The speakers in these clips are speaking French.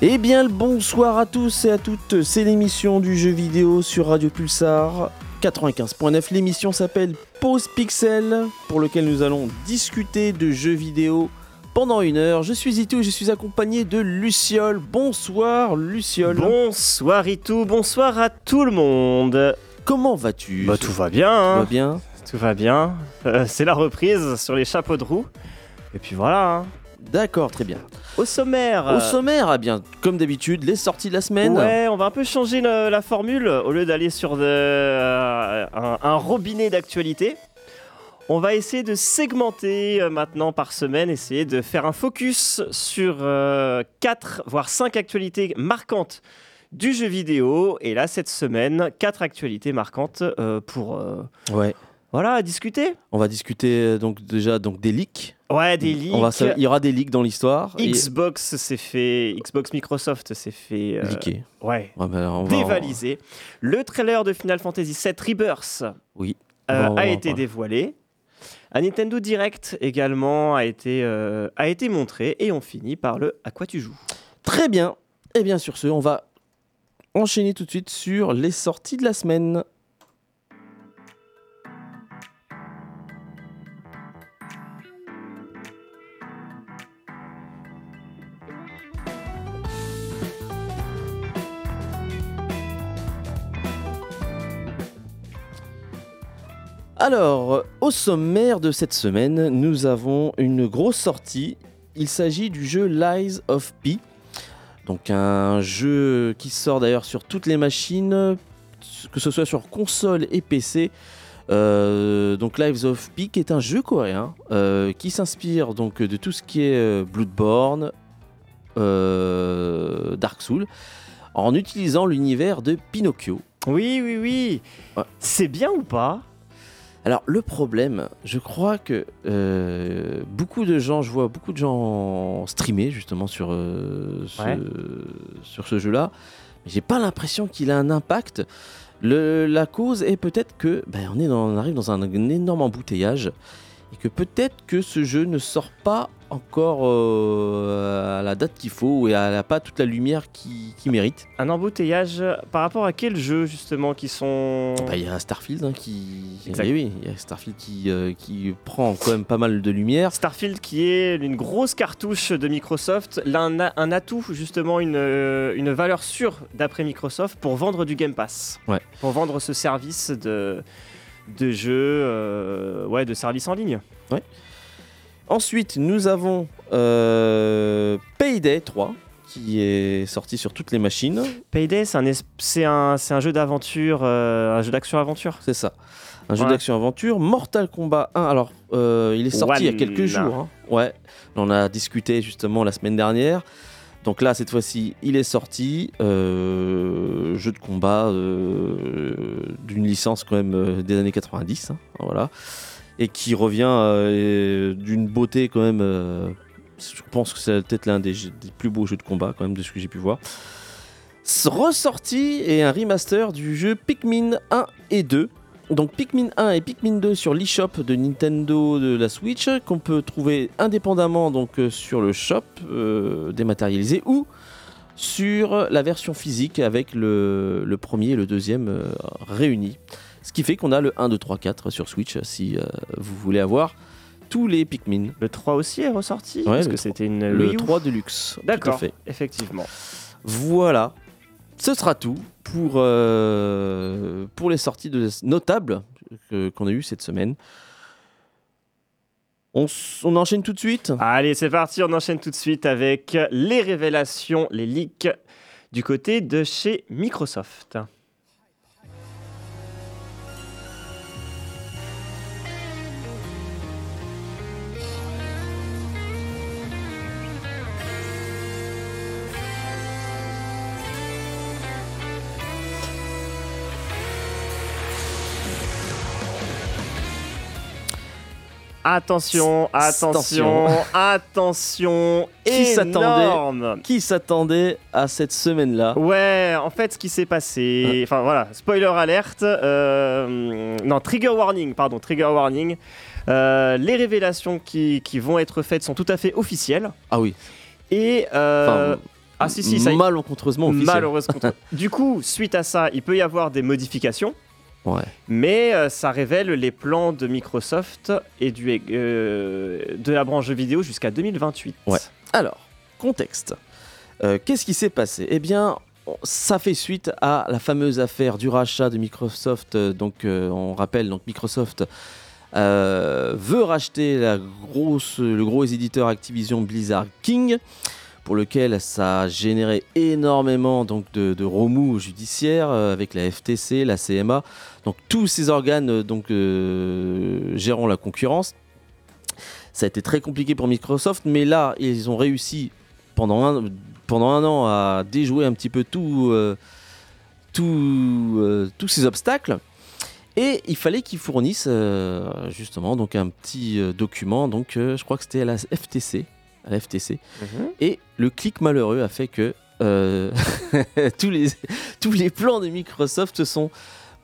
Eh bien le bonsoir à tous et à toutes, c'est l'émission du jeu vidéo sur Radio Pulsar 95.9. L'émission s'appelle Pause Pixel, pour lequel nous allons discuter de jeux vidéo pendant une heure. Je suis Itou et je suis accompagné de Luciole. Bonsoir Luciole. Bonsoir Itou, bonsoir à tout le monde. Comment vas-tu? Bah tout va bien. Tout hein. va bien? Tout va bien. Euh, c'est la reprise sur les chapeaux de roue. Et puis voilà. hein. D'accord, très bien. Au sommaire. Au sommaire, eh bien, comme d'habitude, les sorties de la semaine. Ouais, on va un peu changer la formule. Au lieu d'aller sur de- euh, un, un robinet d'actualité, on va essayer de segmenter euh, maintenant par semaine, essayer de faire un focus sur 4 voire 5 actualités marquantes du jeu vidéo. Et là, cette semaine, 4 actualités marquantes euh, pour euh, Ouais. Voilà, discuter. On va discuter euh, donc déjà donc des leaks. Ouais, des leaks. On va, il y aura des leaks dans l'histoire. et- Xbox s'est fait, Xbox Microsoft s'est fait, euh, ouais, Ouais, bah, on va- dévalisé. Le trailer de Final Fantasy VII Rebirth Oui. euh, a été dévoilé. Un Nintendo Direct également a été, euh, a été montré et on finit par le À quoi tu joues? Très bien. Et bien sur ce, on va enchaîner tout de suite sur les sorties de la semaine. Alors, au sommaire de cette semaine, nous avons une grosse sortie. Il s'agit du jeu Lies of P. Donc un jeu qui sort d'ailleurs sur toutes les machines, que ce soit sur console et PC. Euh, donc Lives of P qui est un jeu coréen euh, qui s'inspire donc de tout ce qui est euh, Bloodborne, Dark Souls, en utilisant l'univers de Pinocchio. Oui, oui, oui. Ouais. C'est bien ou pas? Alors le problème, je crois que euh, beaucoup de gens, je vois beaucoup de gens streamer justement sur, euh, ce, Ouais. sur ce jeu-là, mais j'ai pas l'impression qu'il a un impact. Le- la cause est peut-être que ben, on, est dans- on arrive dans un, énorme embouteillage et que peut-être que ce jeu ne sort pas encore euh, à la date qu'il faut et elle n'a pas toute la lumière qu'il mérite. Un embouteillage par rapport à quel jeu justement qui sont Bah, Il y a Starfield hein, qui, Exact. Eh oui, il y a Starfield qui, euh, qui prend quand même pas mal de lumière. Starfield qui est une grosse cartouche de Microsoft, là, un, atout justement, une, euh, une valeur sûre d'après Microsoft pour vendre du Game Pass. Ouais. Pour vendre ce service de, de jeu, euh, ouais, de service en ligne. Ensuite, nous avons euh, Payday 3 qui est sorti sur toutes les machines. Payday, c'est un, c'est un, jeu d'aventure, euh, un jeu d'action-aventure. C'est ça. Un jeu Ouais. d'action-aventure. Mortal Kombat 1. Alors, euh, il est sorti il y a quelques jours. hein. Ouais. On en a discuté justement la semaine dernière. Donc là, cette fois-ci, il est sorti. euh, jeu de combat d'une licence quand même des années 90. hein, voilà. Et qui revient euh, d'une beauté quand même. euh, je pense que c'est peut-être l'un des, plus beaux jeux de combat quand même de ce que j'ai pu voir. Ressorti et un remaster du jeu Pikmin 1 et 2. Donc Pikmin 1 et Pikmin 2 sur l'eShop de Nintendo de la Switch qu'on peut trouver indépendamment donc euh, sur le shop dématérialisé ou sur la version physique avec le, premier et le deuxième réunis. Ce qui fait qu'on a le 1, 2, 3, 4 sur Switch si euh, vous voulez avoir tous les Pikmin. Le 3 aussi est ressorti Ouais, Parce que 3. c'était une Le Wii U. 3 Deluxe. D'accord, effectivement. Voilà, ce sera tout pour, euh, pour les sorties de, notables qu'on a eues cette semaine. On enchaîne tout de suite? Allez, c'est parti, on enchaîne tout de suite avec les révélations, les leaks du côté de chez Microsoft. Attention, attention, attention, Qui s'attendait. Qui s'attendait à cette semaine-là Ouais, en fait, ce qui s'est passé, enfin voilà, spoiler alerte, euh, non, trigger warning, pardon, trigger warning. Euh, les révélations qui, qui vont être faites sont tout à fait officielles. Ah oui, Et euh, Enfin, Ah si si, ça malencontreusement officiel. Malheureusement. du coup, suite à ça, il peut y avoir des modifications. Ouais. Mais euh, ça révèle les plans de Microsoft et du, euh, de la branche vidéo jusqu'à 2028. Ouais. Alors, contexte. Euh, Qu'est-ce qui s'est passé? Eh bien, ça fait suite à la fameuse affaire du rachat de Microsoft. Donc, euh, on rappelle, donc Microsoft euh, veut racheter la grosse, le gros éditeur Activision Blizzard King, pour lequel ça a généré énormément donc de, remous judiciaires euh, avec la FTC, la CMA, donc tous ces organes euh, donc euh, gérant la concurrence. Ça a été très compliqué pour Microsoft, mais là ils ont réussi pendant un, pendant un an à déjouer un petit peu tout, euh, tous ces obstacles. Et il fallait qu'ils fournissent justement donc un petit document, donc je crois que c'était à la FTC, à la FTC. Mhm. Et le clic malheureux a fait que euh, tous, les, tous les plans de Microsoft sont,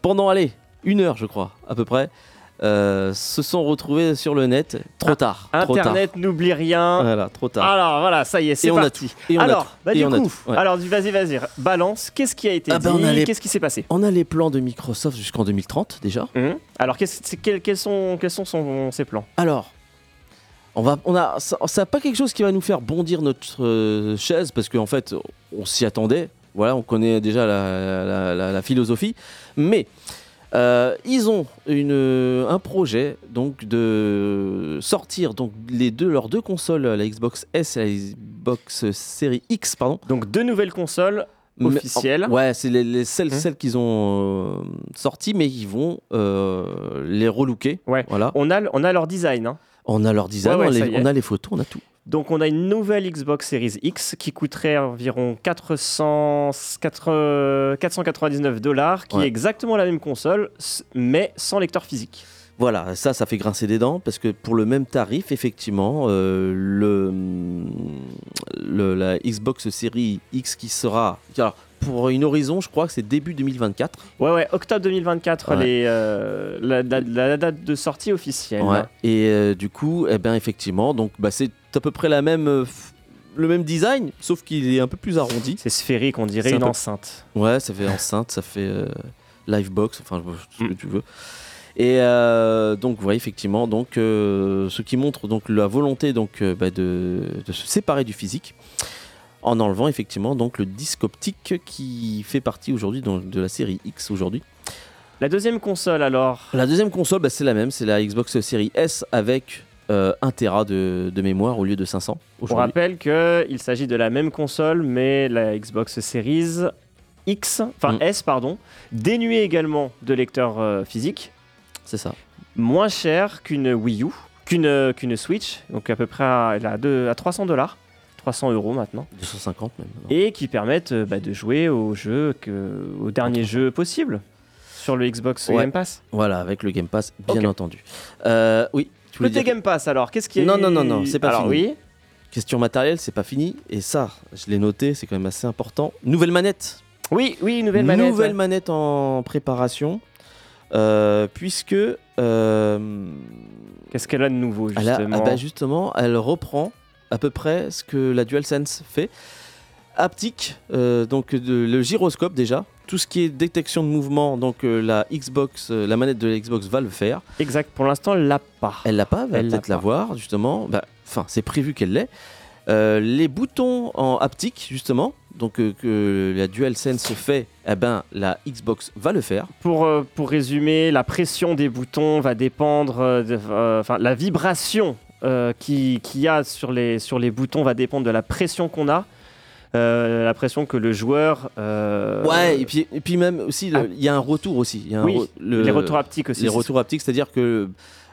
pendant, allez, une heure je crois, à peu près, euh, se sont retrouvés sur le net trop tard. trop tard. Internet n'oublie rien. Voilà, trop tard. Alors voilà, ça y est, c'est on a parti. tout. Et on a alors, tout. bah, Et du on a coup, tout, ouais. alors vas-y, vas-y, balance. Qu'est-ce qui a été Ah bah, dit a les- Qu'est-ce qui s'est passé On a les plans de Microsoft jusqu'en 2030 déjà. Mhm. Alors, quels, quels sont, quels sont son- ses plans? Alors, on va, on a, ça, ça pas quelque chose qui va nous faire bondir notre euh, chaise parce qu'en fait, on s'y attendait. Voilà, on connaît déjà la, la- la- la philosophie, mais euh, ils ont une, un projet donc de sortir donc les deux leurs deux consoles, la Xbox S et la Xbox Series X, pardon. Donc, deux nouvelles consoles Mais- officielles. ouais, c'est les, les- celles, Hum. celles qu'ils ont euh, sorties, mais ils vont les relooker. Ouais. Voilà. On a, on a leur design. hein. On a leur design, Ouais, ouais, on, a les, y est. on a les photos, on a tout. Donc, on a une nouvelle Xbox Series X qui coûterait environ 400, 4, 499 dollars, qui Ouais. est exactement la même console, mais sans lecteur physique. Voilà, ça, ça fait grincer des dents parce que pour le même tarif, effectivement, euh, le, le- la Xbox Series X qui sera. Alors, pour une horizon, je crois que c'est début 2024. Ouais, ouais, octobre 2024, Ouais. les, euh, la, la- la date de sortie officielle. Ouais. Et euh, du coup, eh ben, effectivement, donc bah, c'est à peu près la même, euh, le même design, sauf qu'il est un peu plus arrondi. C'est sphérique, on dirait une peu- enceinte. Ouais, ça fait enceinte, ça fait euh, livebox, enfin ce que Mm. tu veux. Et euh, donc, ouais, effectivement, donc, euh, ce qui montre donc la volonté donc euh, bah, de, de se séparer du physique, en enlevant effectivement donc le disque optique qui fait partie aujourd'hui de la série X aujourd'hui. La deuxième console, alors? La deuxième console, bah, c'est la même, c'est la Xbox Series S avec euh, 1 Tera de, de mémoire au lieu de 500 On rappelle qu'il s'agit de la même console, mais la Xbox Series X, enfin Mm. S, pardon, dénuée également de lecteur euh, physique, C'est ça. moins cher qu'une Wii U, qu'une qu'une Switch, donc à peu près à, à, deux- à 300 dollars, 300 euros maintenant, 250 même. non? et qui permettent euh, bah, de jouer aux jeux, que, aux derniers jeux possibles sur le Xbox Ouais. Game Pass. Voilà, avec le Game Pass, bien entendu. Euh, oui, tu Côté dire Game Pass, alors, qu'est-ce qui est... Non, non, non, non, c'est pas alors, fini. oui, Question matérielle, c'est pas fini. Et ça, je l'ai noté, c'est quand même assez important. Nouvelle manette. oui, oui, nouvelle manette. Nouvelle ouais. manette en préparation. euh, puisque euh, Qu'est-ce qu'elle a de nouveau, elle, a- justement ah bah, justement, elle reprend à peu près ce que la DualSense fait. Haptique, euh, donc de- le gyroscope déjà, tout ce qui est détection de mouvement, donc euh, la Xbox, euh, la manette de la Xbox va le faire. Exact, pour l'instant, elle l'a pas. Elle l'a pas, elle va peut-être la pas. voir justement. Bah, Enfin, c'est prévu qu'elle l'ait. Euh, les boutons en haptique justement, donc euh, que la DualSense fait, eh ben la Xbox va le faire. Pour, euh, pour résumer, la pression des boutons va dépendre, enfin la vibration euh, qui- qu'il y a sur les, sur les boutons va dépendre de la pression qu'on a, euh, la pression que le joueur... euh, Ouais, et puis, et puis même aussi, Ah. il y a un retour aussi. Il y a un Oui, re- le- les retours haptiques aussi. les retours haptiques, c'est-à-dire que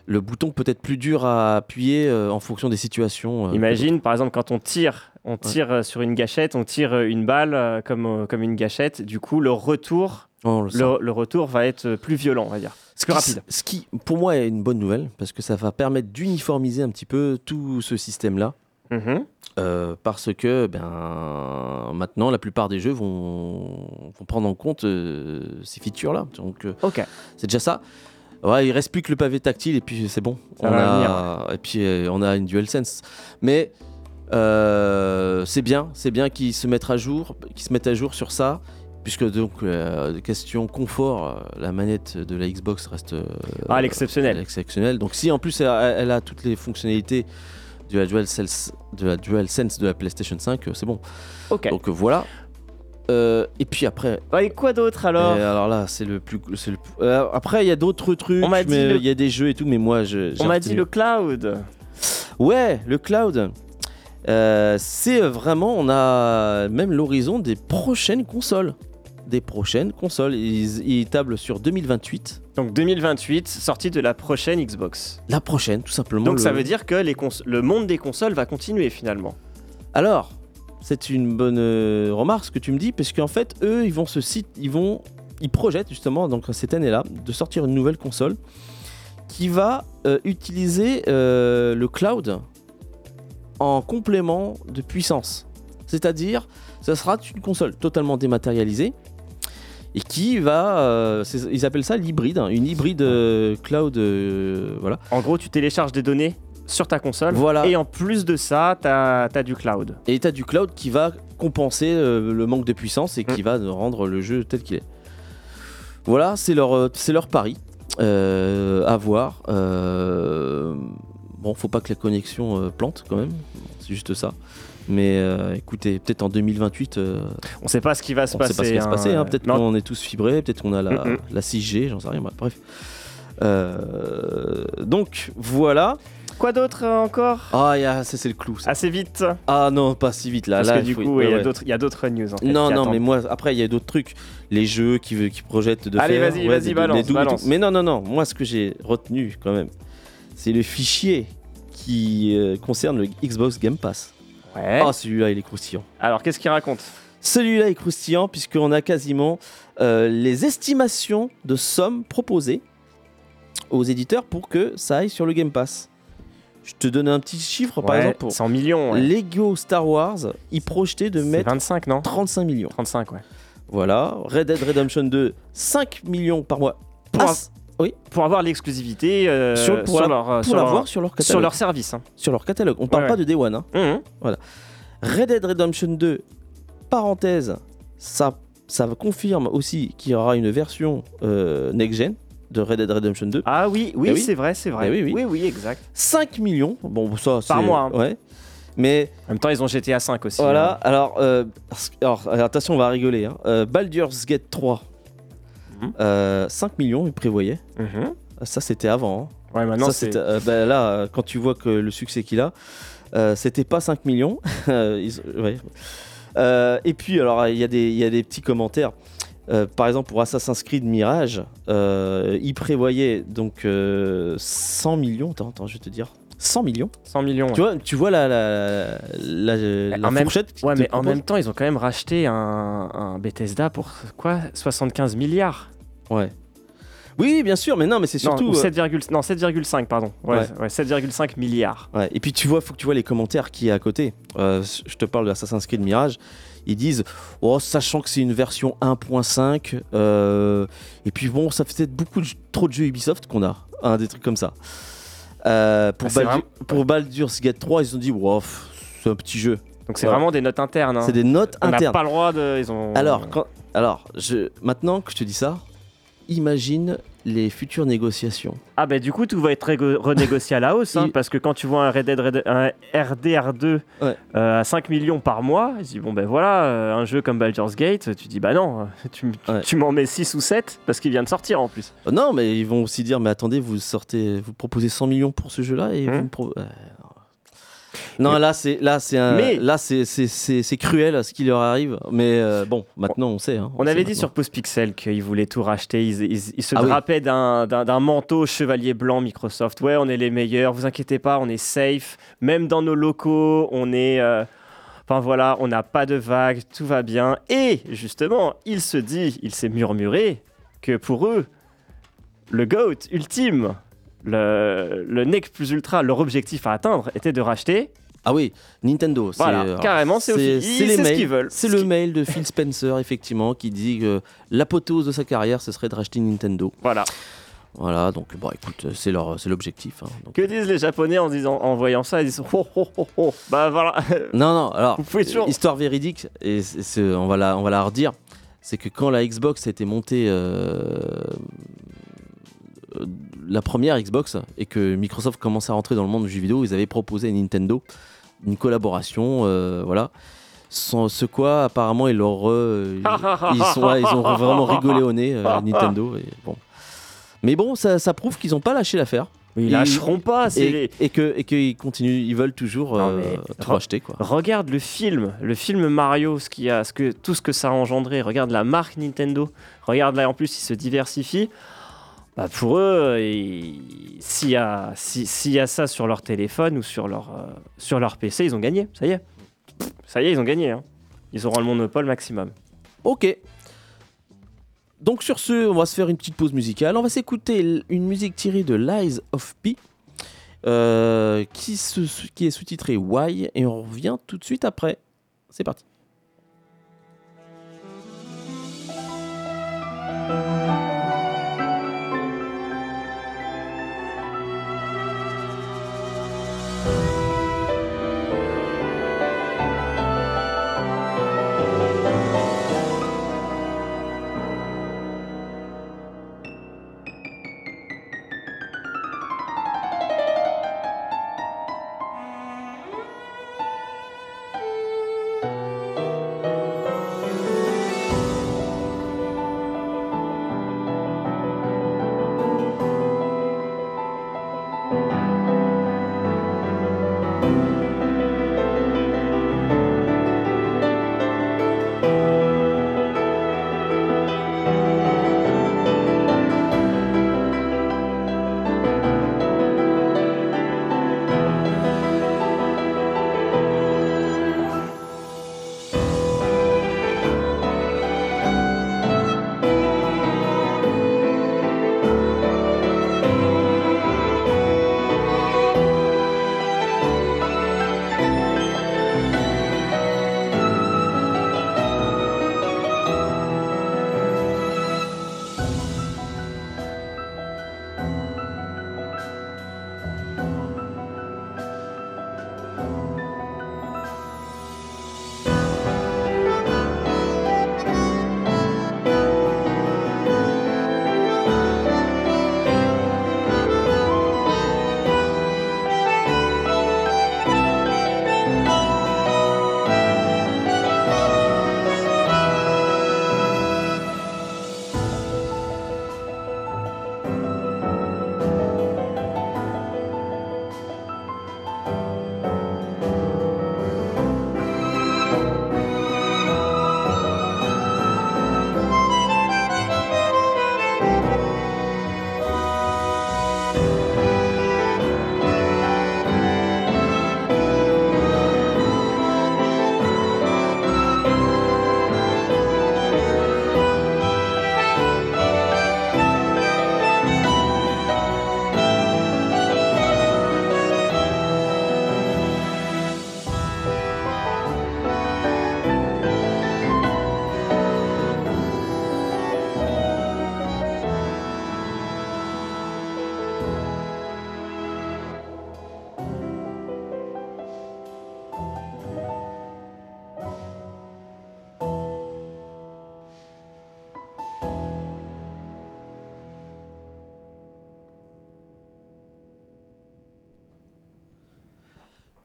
le bouton peut être plus dur à appuyer euh, en fonction des situations. Imagine par exemple quand on tire, on tire sur une gâchette, on tire une balle comme, comme une gâchette, du coup le retour, le sent. le, le retour va être plus violent, on va dire. Ce plus qui- rapide. Ce qui, pour moi, est une bonne nouvelle parce que ça va permettre d'uniformiser un petit peu tout ce système-là. Mhm. Euh, parce que ben, maintenant, la plupart des jeux vont, vont prendre en compte euh, ces features-là. Donc, euh, c'est déjà ça. Ouais, il reste plus que le pavé tactile et puis c'est bon. Ça on a, et puis on a une DualSense. Mais c'est bien, c'est bien qu'ils se mettent à jour, qu'ils se mettent à jour sur ça, puisque donc euh, question confort, euh, la manette de la Xbox reste euh, Ah, elle est exceptionnelle. exceptionnelle. Donc si en plus elle a, elle a toutes les fonctionnalités de la DualSense de la DualSense de la PlayStation 5, euh, c'est bon. Ok. Donc voilà. Euh, et puis après, Ouais, et quoi d'autre alors alors là, c'est le plus. le- euh, après, il y a d'autres trucs. On m'a dit mais le- Il y a des jeux et tout, mais moi, je. On m'a dit le cloud. Ouais, le cloud. Euh, c'est vraiment, on a même l'horizon des prochaines consoles. Des prochaines consoles. Ils, ils tablent sur 2028. Donc 2028, sortie de la prochaine Xbox. La prochaine, tout simplement. Donc le- ça veut dire que les cons- le monde des consoles va continuer finalement. Alors, c'est une bonne euh, remarque ce que tu me dis, parce qu'en fait, eux, ils vont se cite, ils vont, ils projettent justement donc cette année-là de sortir une nouvelle console qui va euh, utiliser euh, le cloud en complément de puissance. C'est-à-dire, ça sera une console totalement dématérialisée et qui va, euh, ils appellent ça l'hybride, hein, une hybride euh, cloud, euh, voilà. En gros, tu télécharges des données sur ta console. Voilà. Et en plus de ça, tu as, du cloud. Et tu as du cloud qui va compenser le manque de puissance et qui Mm. va rendre le jeu tel qu'il est. Voilà, c'est leur, leur pari à voir. Bon, faut pas que la connexion euh, plante quand même, c'est juste ça. Mais euh, écoutez, peut-être en 2028, euh, On sait pas ce qui va se on passer. sait pas ce qui va se passer. hein. Peut-être qu'on est tous fibrés, peut-être qu'on a la, Mm, mm. la 6G, j'en sais rien. bah, bref. Donc voilà. Quoi d'autre encore? Ah, c'est le clou. ça. Assez vite. Ah non, pas si vite là. Parce là, que du faut- coup, il y a ouais. d'autres- il y a d'autres news. En fait, Non, non, attendent. mais moi, après, il y a d'autres trucs. Les jeux qui, qui projettent de Allez, faire. vas-y, vas-y, des- balance, balance. Mais non, non, non. Moi, ce que j'ai retenu quand même, c'est le fichier qui euh, concerne le Xbox Game Pass. Ouais. Ah, celui-là, il est croustillant. Alors, qu'est-ce qu'il raconte? Celui-là est croustillant puisqu'on a quasiment euh, les estimations de sommes proposées aux éditeurs pour que ça aille sur le Game Pass. Je te donne un petit chiffre, par exemple, pour 100 millions. ouais. Lego Star Wars, ils projetaient de mettre 25, non? 35 millions. 35, ouais. Voilà, Red Dead Redemption 2, 5 millions par mois. Pour, av- pour avoir l'exclusivité euh, Sur- sur, pour la- leur, euh, sur, leur, sur leur sur leur service. hein. Sur leur catalogue. On parle Ouais, pas ouais. de Day One. hein. Mhm. Red Dead Redemption 2, parenthèse, ça, ça confirme aussi qu'il y aura une version euh, next-gen de Red Dead Redemption 2. Ah oui, oui, Eh oui. c'est vrai, c'est vrai. Eh oui, oui. oui, oui, exact. 5 millions. Bon, ça. Par mois, hein. Ouais. Mais En même temps, ils ont GTA 5 aussi. voilà, hein. alors, euh, alors, attention, on va rigoler. Hein. Euh, Baldur's Gate 3, Mhm. Euh, 5 millions, ils prévoyaient. Mhm. Ça, c'était avant. hein. Ouais, maintenant, Ça, euh, bah, là, euh, quand tu vois que le succès qu'il a, euh, c'était pas 5 millions. Euh, ils- ouais. Euh, et puis, alors, il y, a des- il y a des petits commentaires. Euh, par exemple, pour Assassin's Creed Mirage, euh, il prévoyait donc euh, 100 millions. Attends, attends, je vais te dire. 100 millions. 100 millions. ouais. Tu vois, tu vois la, la, la, même- fourchette Ouais, mais en même temps, ils ont quand même racheté un, un Bethesda pour quoi? 75 milliards Ouais. Oui, bien sûr, mais non, mais c'est surtout. non, ou euh, 7,5 non, 7,5, pardon. Ouais, Ouais. ouais, 7,5 milliards. Ouais, et puis tu vois, faut que tu vois les commentaires qui est à côté. Euh, je te parle de Assassin's Creed Mirage. Ils disent, oh, sachant que c'est une version 1.5, euh, et puis bon, ça fait peut-être beaucoup de, trop de jeux Ubisoft qu'on a, hein, des trucs comme ça. Euh, pour, Ah, c'est Baldur- vraiment- pour Baldur's Gate 3, ils ont dit, wow, pff, c'est un petit jeu. Donc c'est vraiment des notes internes. hein. C'est des notes On n'a internes. pas le droit de. Ils ont... Alors, quand- alors je, maintenant que je te dis ça, imagine les futures négociations. Ah bah du coup tout va être renégocié à la hausse hein, parce que quand tu vois un Red Dead Red- un RDR2 Ouais. euh, à 5 millions par mois, tu dis bon ben voilà euh, un jeu comme Baldur's Gate, tu dis bah non, tu, m- tu- Ouais. tu m'en mets 6 ou 7 parce qu'il vient de sortir en plus. Euh, Non, mais ils vont aussi dire, mais attendez, vous sortez, vous proposez 100 millions pour ce jeu-là et Hmm. vous me Non, là c'est là c'est Mais- là c'est cruel ce qui leur arrive. Mais euh, bon, maintenant on sait. hein, On avait dit maintenant. sur Postpixel qu'ils voulaient tout racheter, ils, ils- ils se Ah drapaient d'un manteau chevalier blanc Microsoft. Ouais on est les meilleurs, vous inquiétez pas, on est safe, même dans nos locaux, on est... euh, Enfin voilà, on n'a pas de vagues, tout va bien. Et justement, il se dit, il s'est murmuré que pour eux, le GOAT ultime, le, le NEC plus ultra, leur objectif à atteindre était de racheter. Ah oui, Nintendo. Voilà, alors, carrément, c'est ce qu'ils veulent. C'est Ce le mail de Phil Spencer effectivement qui dit que l'apothéose de sa carrière ce serait de racheter Nintendo. Voilà. Voilà, donc bon, écoute, c'est leur, c'est l'objectif. hein. Que disent les Japonais en, disant, en voyant ça Ils disent oh, oh, oh, oh. Bah voilà. Non, non, alors, toujours- histoire véridique, et c'est- c'est- on, va la, on va la redire, c'est que quand la Xbox a été montée, euh, euh, la première Xbox, et que Microsoft commençait à rentrer dans le monde du jeu vidéo, ils avaient proposé à Nintendo une collaboration, euh, voilà. Sans ce quoi, apparemment, ils, leur, euh, ils, ils sont, ouais, ils ont vraiment rigolé au nez, euh, Nintendo. Et bon. Mais bon, ça, ça prouve qu'ils n'ont pas lâché l'affaire. Ils lâcheront pas. Et, les- et que et qu'ils continuent, ils veulent toujours Non, euh, mais- tout acheter quoi. Regarde le film, le film Mario, ce qu'il y a, ce que, tout ce que ça a engendré. Regarde la marque Nintendo. Regarde là, en plus, ils se diversifient. Bah, pour eux, il- s'il y, a- si- ça sur leur téléphone ou sur leur, euh, PC, ils ont gagné. Ça y est. Ça y est, ils ont gagné. hein. Ils auront le monopole maximum. Ok. Donc sur ce, on va se faire une petite pause musicale. On va s'écouter une musique tirée de Lies of P, euh, qui est sous-titrée Why, et on revient tout de suite après. C'est parti.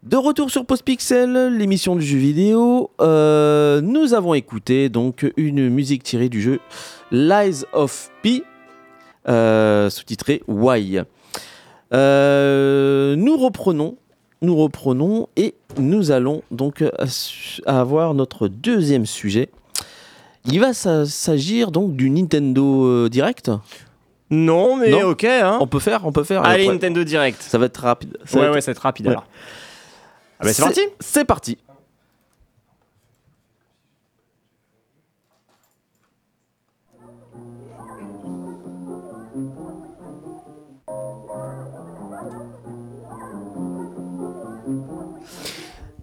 De retour sur Postpixel, l'émission du jeu vidéo, euh, nous avons écouté donc une musique tirée du jeu Lies of P, euh, sous-titré Why. Euh, nous reprenons, nous reprenons et nous allons donc avoir notre deuxième sujet. Il va sa- s'agir donc du Nintendo euh, Direct? Non, mais Non. ok. Hein. On peut faire, on peut faire. Allez, Nintendo Direct. Ça va être rapide. Ça va Ouais, être- ouais, ça va être rapide Ouais. alors. Ah bah, c'est parti C'est parti.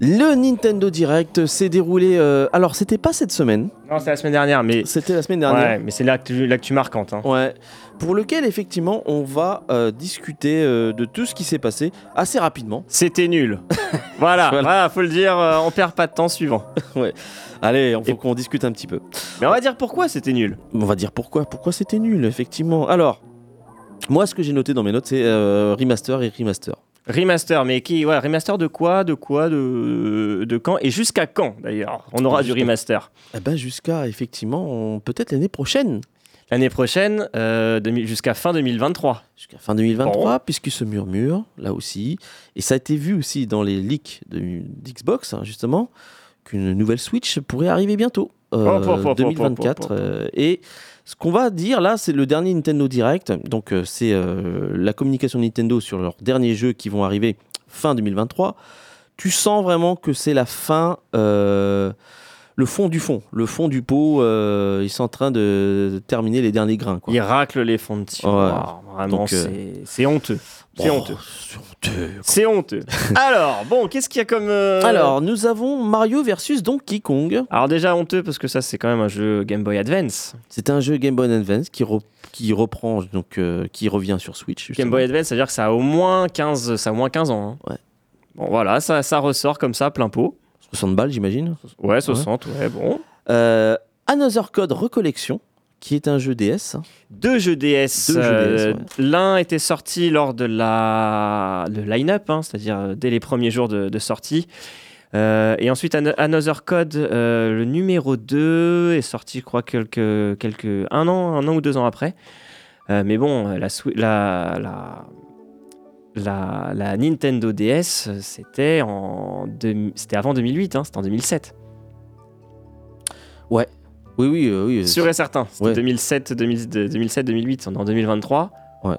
Le Nintendo Direct s'est déroulé. euh, alors, c'était pas cette semaine, Non, c'est la semaine dernière, mais. c'était la semaine dernière. Ouais, mais c'est l'actu l'actu marquante. hein. Ouais. Pour lequel, effectivement, on va euh, discuter euh, de tout ce qui s'est passé assez rapidement. C'était nul. voilà, Voilà. voilà, faut le dire, on perd pas de temps suivant. Allez, il faut Et- qu'on discute un petit peu. Mais on va dire pourquoi c'était nul. On va dire pourquoi. Pourquoi c'était nul, effectivement. Alors, moi, ce que j'ai noté dans mes notes, c'est remaster et remaster. Remaster, mais qui ouais, Remaster de quoi De quoi De, de quand Et jusqu'à quand d'ailleurs On aura du remaster. Eh ben, jusqu'à, effectivement, peut-être l'année prochaine. L'année prochaine, euh, jusqu'à fin 2023. Jusqu'à fin 2023, puisqu'il se murmure, là aussi. Et ça a été vu aussi dans les leaks de- d'Xbox, hein, justement, qu'une nouvelle Switch pourrait arriver bientôt. Euh, Hop, hop, hop, hop, 2024. hop, hop, hop. euh, et ce qu'on va dire là, c'est le dernier Nintendo Direct. Donc, euh, c'est euh, la communication de Nintendo sur leurs derniers jeux qui vont arriver fin 2023. Tu sens vraiment que c'est la fin. Le fond du fond, le fond du pot, euh, ils sont en train de, terminer les derniers grains. Quoi. Il racle les fonds de Ouais. tiroir. Vraiment, euh, c'est honteux. C'est Oh, honteux. c'est honteux. C'est honteux. Alors, bon, qu'est-ce qu'il y a comme. euh, Alors, nous avons Mario versus Donkey Kong. Alors, déjà honteux parce que ça, c'est quand même un jeu Game Boy Advance. C'est un jeu Game Boy Advance qui, re- qui reprend, donc euh, qui revient sur Switch. Game. Boy Advance, c'est-à-dire que ça a au moins 15, ça a au moins 15 ans. hein. Ouais. Bon, voilà, ça, ça ressort comme ça, plein pot. 60 balles, j'imagine. Ouais, 60, ouais, bon. Euh, Another Code Recollection, qui est un jeu DS. Deux jeux DS. Deux jeux euh, DS, ouais. L'un était sorti lors de la le line-up, hein, c'est-à-dire euh, dès les premiers jours de, de sortie. Euh, et ensuite, Ano- Another Code, euh, le numéro 2, est sorti, je crois, quelques, quelques, un, an, un an ou deux ans après. Euh, mais bon, la, la, la, la Nintendo DS, c'était en c'était avant 2008, hein, c'était en 2007. Oui, oui, euh, oui. Sûr et certain. C'était Ouais. 2007, 2007, 2008. On est en 2023. Ouais.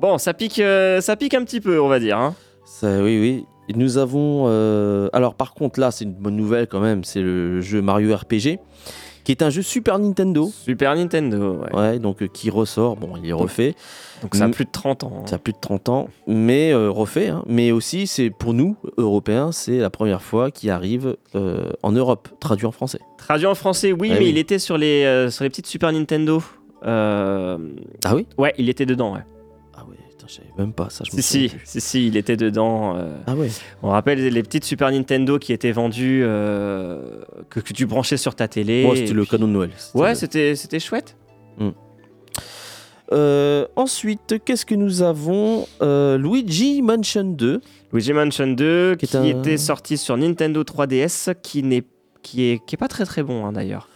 Bon, ça pique, euh, ça pique un petit peu, on va dire. hein. Ça, oui, oui. Et nous avons. euh, Alors, par contre, là, c'est une bonne nouvelle quand même. C'est le jeu Mario RPG, qui est un jeu Super Nintendo. Super Nintendo. ouais. Ouais, donc euh, qui ressort. Bon, il est refait. Donc ça a plus de 30 ans. hein. Ça a plus de 30 ans, mais euh, refait. hein. Mais aussi, c'est pour nous, Européens, c'est la première fois qu'il arrive euh, en Europe, traduit en français. Traduit en français, oui, Ah mais oui. il était sur les, sur les petites Super Nintendo. Ah oui? Ouais, il était dedans. Ouais. Ah ouais, putain, je savais même pas ça. Je Si, si, plus. si, si, il était dedans. euh. Ah ouais. On rappelle les petites Super Nintendo qui étaient vendues, euh, que, que tu branchais sur ta télé. Et c'était le puis- cadeau de Noël. Ouais, le- c'était c'était chouette. Euh, ensuite, qu'est-ce que nous avons Luigi Mansion 2. Luigi Mansion 2 Qui qui, est un- était sorti sur Nintendo 3DS qui n'est qui est qui est pas très très bon hein, d'ailleurs.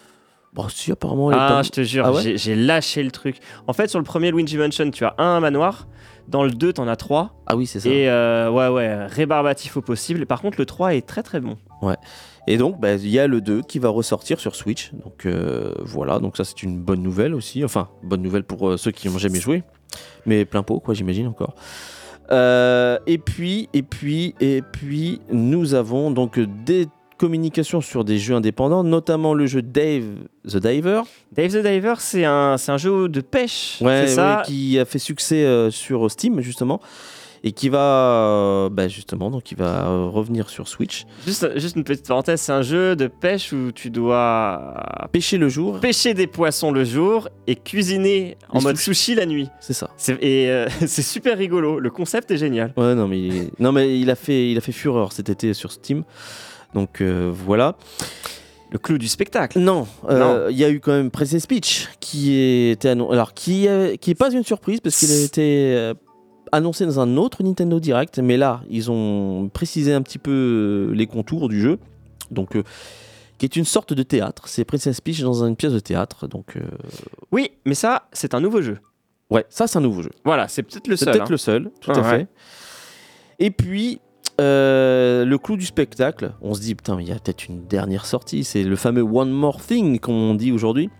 Bon, si, apparemment, Ah, je te jure, Ah ouais j'ai lâché le truc. En fait, sur le premier Luigi Mansion, tu as un manoir. Dans le 2, t'en as trois. Ah oui, c'est ça. Et euh, ouais, ouais, rébarbatif au possible. Par contre, le 3 est très très bon. Et donc, bah, il y a le 2 qui va ressortir sur Switch. Donc euh, voilà, donc ça c'est une bonne nouvelle aussi. Enfin, bonne nouvelle pour euh, ceux qui n'ont jamais joué. Mais plein pot, quoi, j'imagine encore. Euh, et puis, et puis, et puis, nous avons donc des communications sur des jeux indépendants, notamment le jeu Dave the Diver, Dave the Diver, c'est un, un jeu de pêche. ouais, c'est ça ouais, qui a fait succès euh, sur Steam justement, et qui va, euh, bah, justement, donc il va euh, revenir sur Switch. juste, juste une petite parenthèse, c'est un jeu de pêche où tu dois Pêcher le jour, pêcher des poissons le jour et cuisiner en Les mode sushi la nuit. c'est ça. Et euh, c'est super rigolo. Le concept est génial. Ouais, non, mais, il- non, mais il, a fait, il a fait fureur cet été sur Steam. Donc euh, voilà. Le clou du spectacle. Non, euh, il y a eu quand même Princess Peach qui était annon- alors qui euh, qui est pas une surprise parce qu'il a été euh, annoncé dans un autre Nintendo Direct, mais là ils ont précisé un petit peu les contours du jeu. Donc euh, qui est une sorte de théâtre. C'est Princess Peach dans une pièce de théâtre. Donc Oui, mais ça, c'est un nouveau jeu. ouais, ça c'est un nouveau jeu. Voilà, c'est peut-être le C'est seul. peut-être hein. le seul, tout Ah à ouais. fait. Et puis, euh, le clou du spectacle, on se dit, putain, il y a peut-être une dernière sortie, c'est le fameux One More Thing, comme on dit aujourd'hui.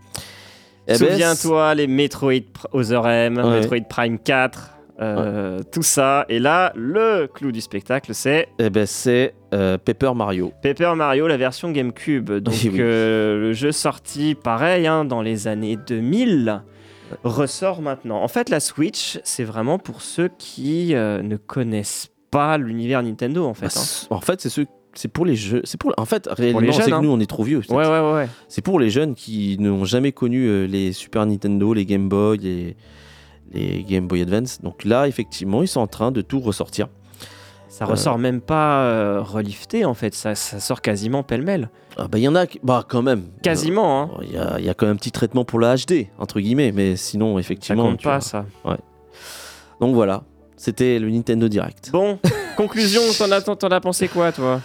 Eh ben, Souviens-toi, les Metroid Other M, Ouais. Metroid Prime 4, euh, tout ça. Et là, le clou du spectacle, c'est eh ben, c'est euh, Paper Mario. Paper Mario, la version GameCube. Donc, Oui, oui. euh, le jeu sorti, pareil, hein, dans les années 2000, ressort maintenant. En fait, la Switch, c'est vraiment pour ceux qui euh, ne connaissent pas l'univers Nintendo en fait. Bah, hein. En fait, c'est ceux. C'est pour les jeux. C'est pour. En fait, réellement, c'est que hein. nous, on est trop vieux. Ouais, ouais, ouais, ouais. C'est pour les jeunes qui n'ont jamais connu euh, les Super Nintendo, les Game Boy, les, les Game Boy Advance. Donc là, effectivement, ils sont en train de tout ressortir. Ça Euh. ressort même pas euh, relifté en fait, ça, ça sort quasiment pêle-mêle. Ah bah, il y en a. Bah, quand même. Quasiment, hein. Il y, a, il y a quand même un petit traitement pour la HD, entre guillemets. Mais sinon, Ça effectivement. compte tu pas vois. ça. Donc voilà. C'était le Nintendo Direct. Bon, conclusion, t'en as, t'en as pensé quoi toi?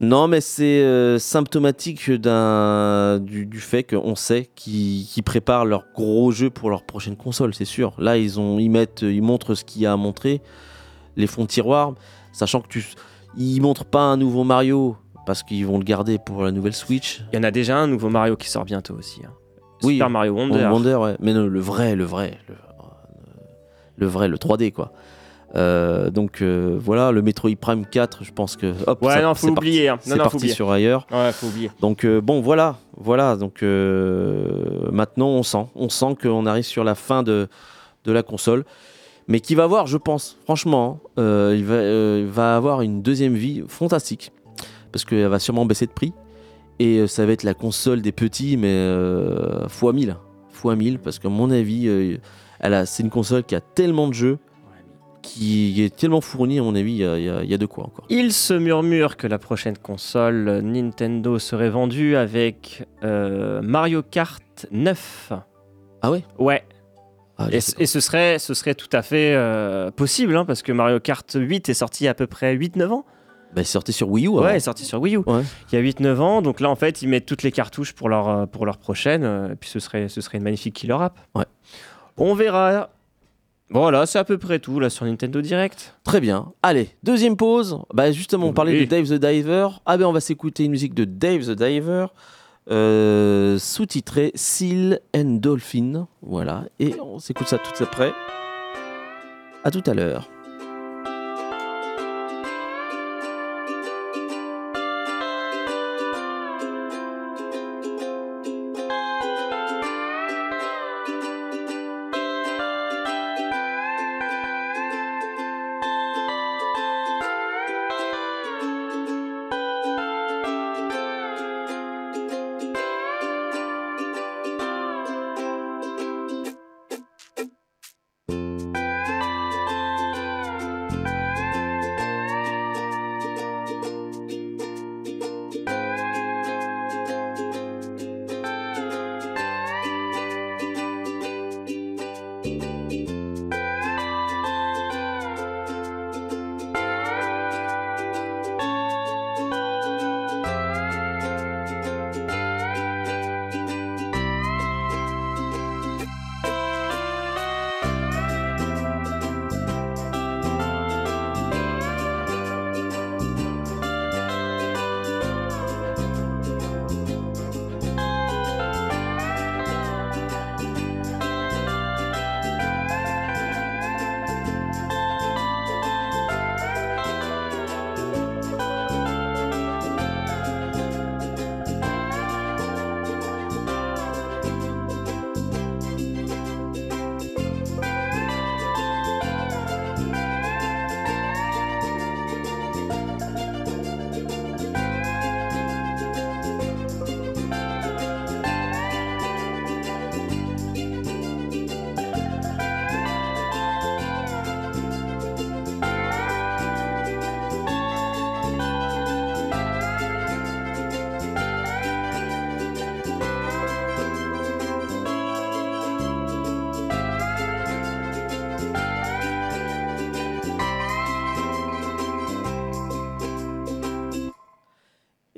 Non, mais c'est euh, symptomatique d'un, du, du fait qu'on sait qu'ils qu'ils préparent leur gros jeu pour leur prochaine console, c'est sûr. Là, ils, ont, ils, mettent, ils montrent ce qu'il y a à montrer, les fonds de tiroir, sachant que tu, ils montrent pas un nouveau Mario parce qu'ils vont le garder pour la nouvelle Switch. Il y en a déjà un nouveau Mario qui sort bientôt aussi. hein. Oui, Super Mario Wonder. Wonder, ouais. Mais non, le vrai, le vrai, le, le vrai, le 3D, quoi. Euh, donc euh, voilà, le Metroid Prime 4, je pense que. Hop, Ouais, ça- non, faut c'est parti- oublier. hein. C'est parti oublier. sur ailleurs. Ouais, faut oublier. Donc euh, bon, voilà, voilà. Donc maintenant, on sent, on sent qu'on arrive sur la fin de, de la console, mais qui va avoir, je pense, franchement, il va, il va avoir une deuxième vie fantastique, parce qu'elle va sûrement baisser de prix, et ça va être la console des petits, mais fois 1000, fois 1000, parce qu'à mon avis, elle a, c'est une console qui a tellement de jeux, qui est tellement fournie, à mon avis, il y a- il y, il y a de quoi encore. Il se murmure que la prochaine console Nintendo serait vendue avec euh, Mario Kart 9. Ah ouais? Ouais, Ah, et, et ce, serait, ce serait tout à fait euh, possible, hein, parce que Mario Kart 8 est sorti il à peu près 8-9 ans. Bah, c'est sorti sur Wii U. Ouais, il est sorti sur Wii U. Ouais. Il y a 8-9 ans, donc là en fait ils mettent toutes les cartouches pour leur, euh, pour leur prochaine, euh, et puis ce serait, ce serait une magnifique killer app. Ouais. On verra. Voilà, c'est à peu près tout là sur Nintendo Direct. Très bien. Allez, deuxième pause. Bah justement, on parlait Oui. de Dave the Diver. Ah ben on va s'écouter une musique de Dave the Diver, euh, sous-titrée Seal and Dolphin. Voilà. Et on s'écoute ça tout après. À tout à l'heure.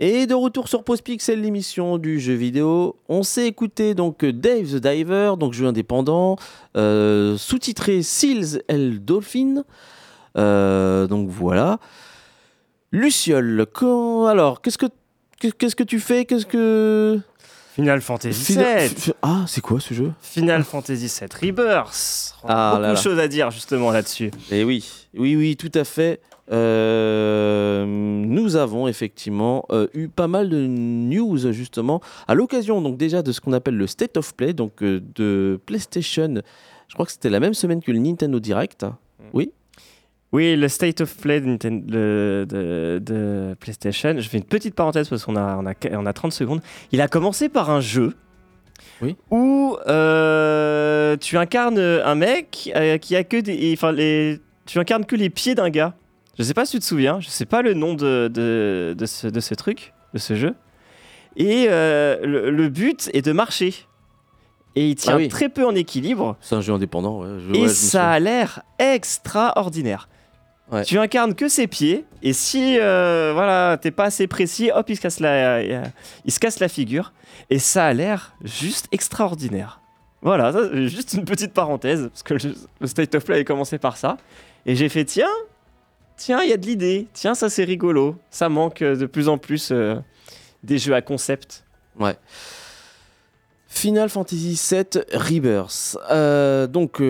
Et de retour sur Pause Pixel, l'émission du jeu vidéo. On s'est écouté donc Dave the Diver, donc jeu indépendant, euh, sous-titré Seals and Dolphin. Euh, donc voilà. Luciole, quand- alors qu'est-ce que qu'est-ce que tu fais? Qu'est-ce que Final Fantasy Fina- VII. Ah, c'est quoi ce jeu? Final Fantasy VII Rebirth. Ah beaucoup de choses à dire justement là-dessus. Eh oui, oui, oui, tout à fait. Euh, nous avons effectivement euh, eu pas mal de news justement à l'occasion donc déjà de ce qu'on appelle le State of Play donc euh, de PlayStation. Je crois que c'était la même semaine que le Nintendo Direct. Oui, Oui, le State of Play de, Ninten- le- de- de PlayStation. Je fais une petite parenthèse parce qu'on a, on a, on a 30 secondes. Il a commencé par un jeu Oui. où euh, tu incarnes un mec qui a que des. Enfin, les, tu incarnes que les pieds d'un gars. Je sais pas si tu te souviens, je sais pas le nom de, de, de ce, de ce truc, de ce jeu. Et euh, le, le but est de marcher. Et il tient Ah oui. très peu en équilibre. C'est un jeu indépendant. ouais. Je- Et ouais, je me ça a l'air extraordinaire. Ouais. Tu incarnes que ses pieds, et si euh, voilà, t'es pas assez précis, hop, il se casse la, euh, il se casse la figure, et ça a l'air juste extraordinaire. Voilà, ça, juste une petite parenthèse, parce que le, le State of Play a commencé par ça, et j'ai fait tiens, tiens, il y a de l'idée, tiens, ça c'est rigolo, ça manque euh, de plus en plus euh, des jeux à concept. Ouais. Final Fantasy VII Rebirth. Euh, donc,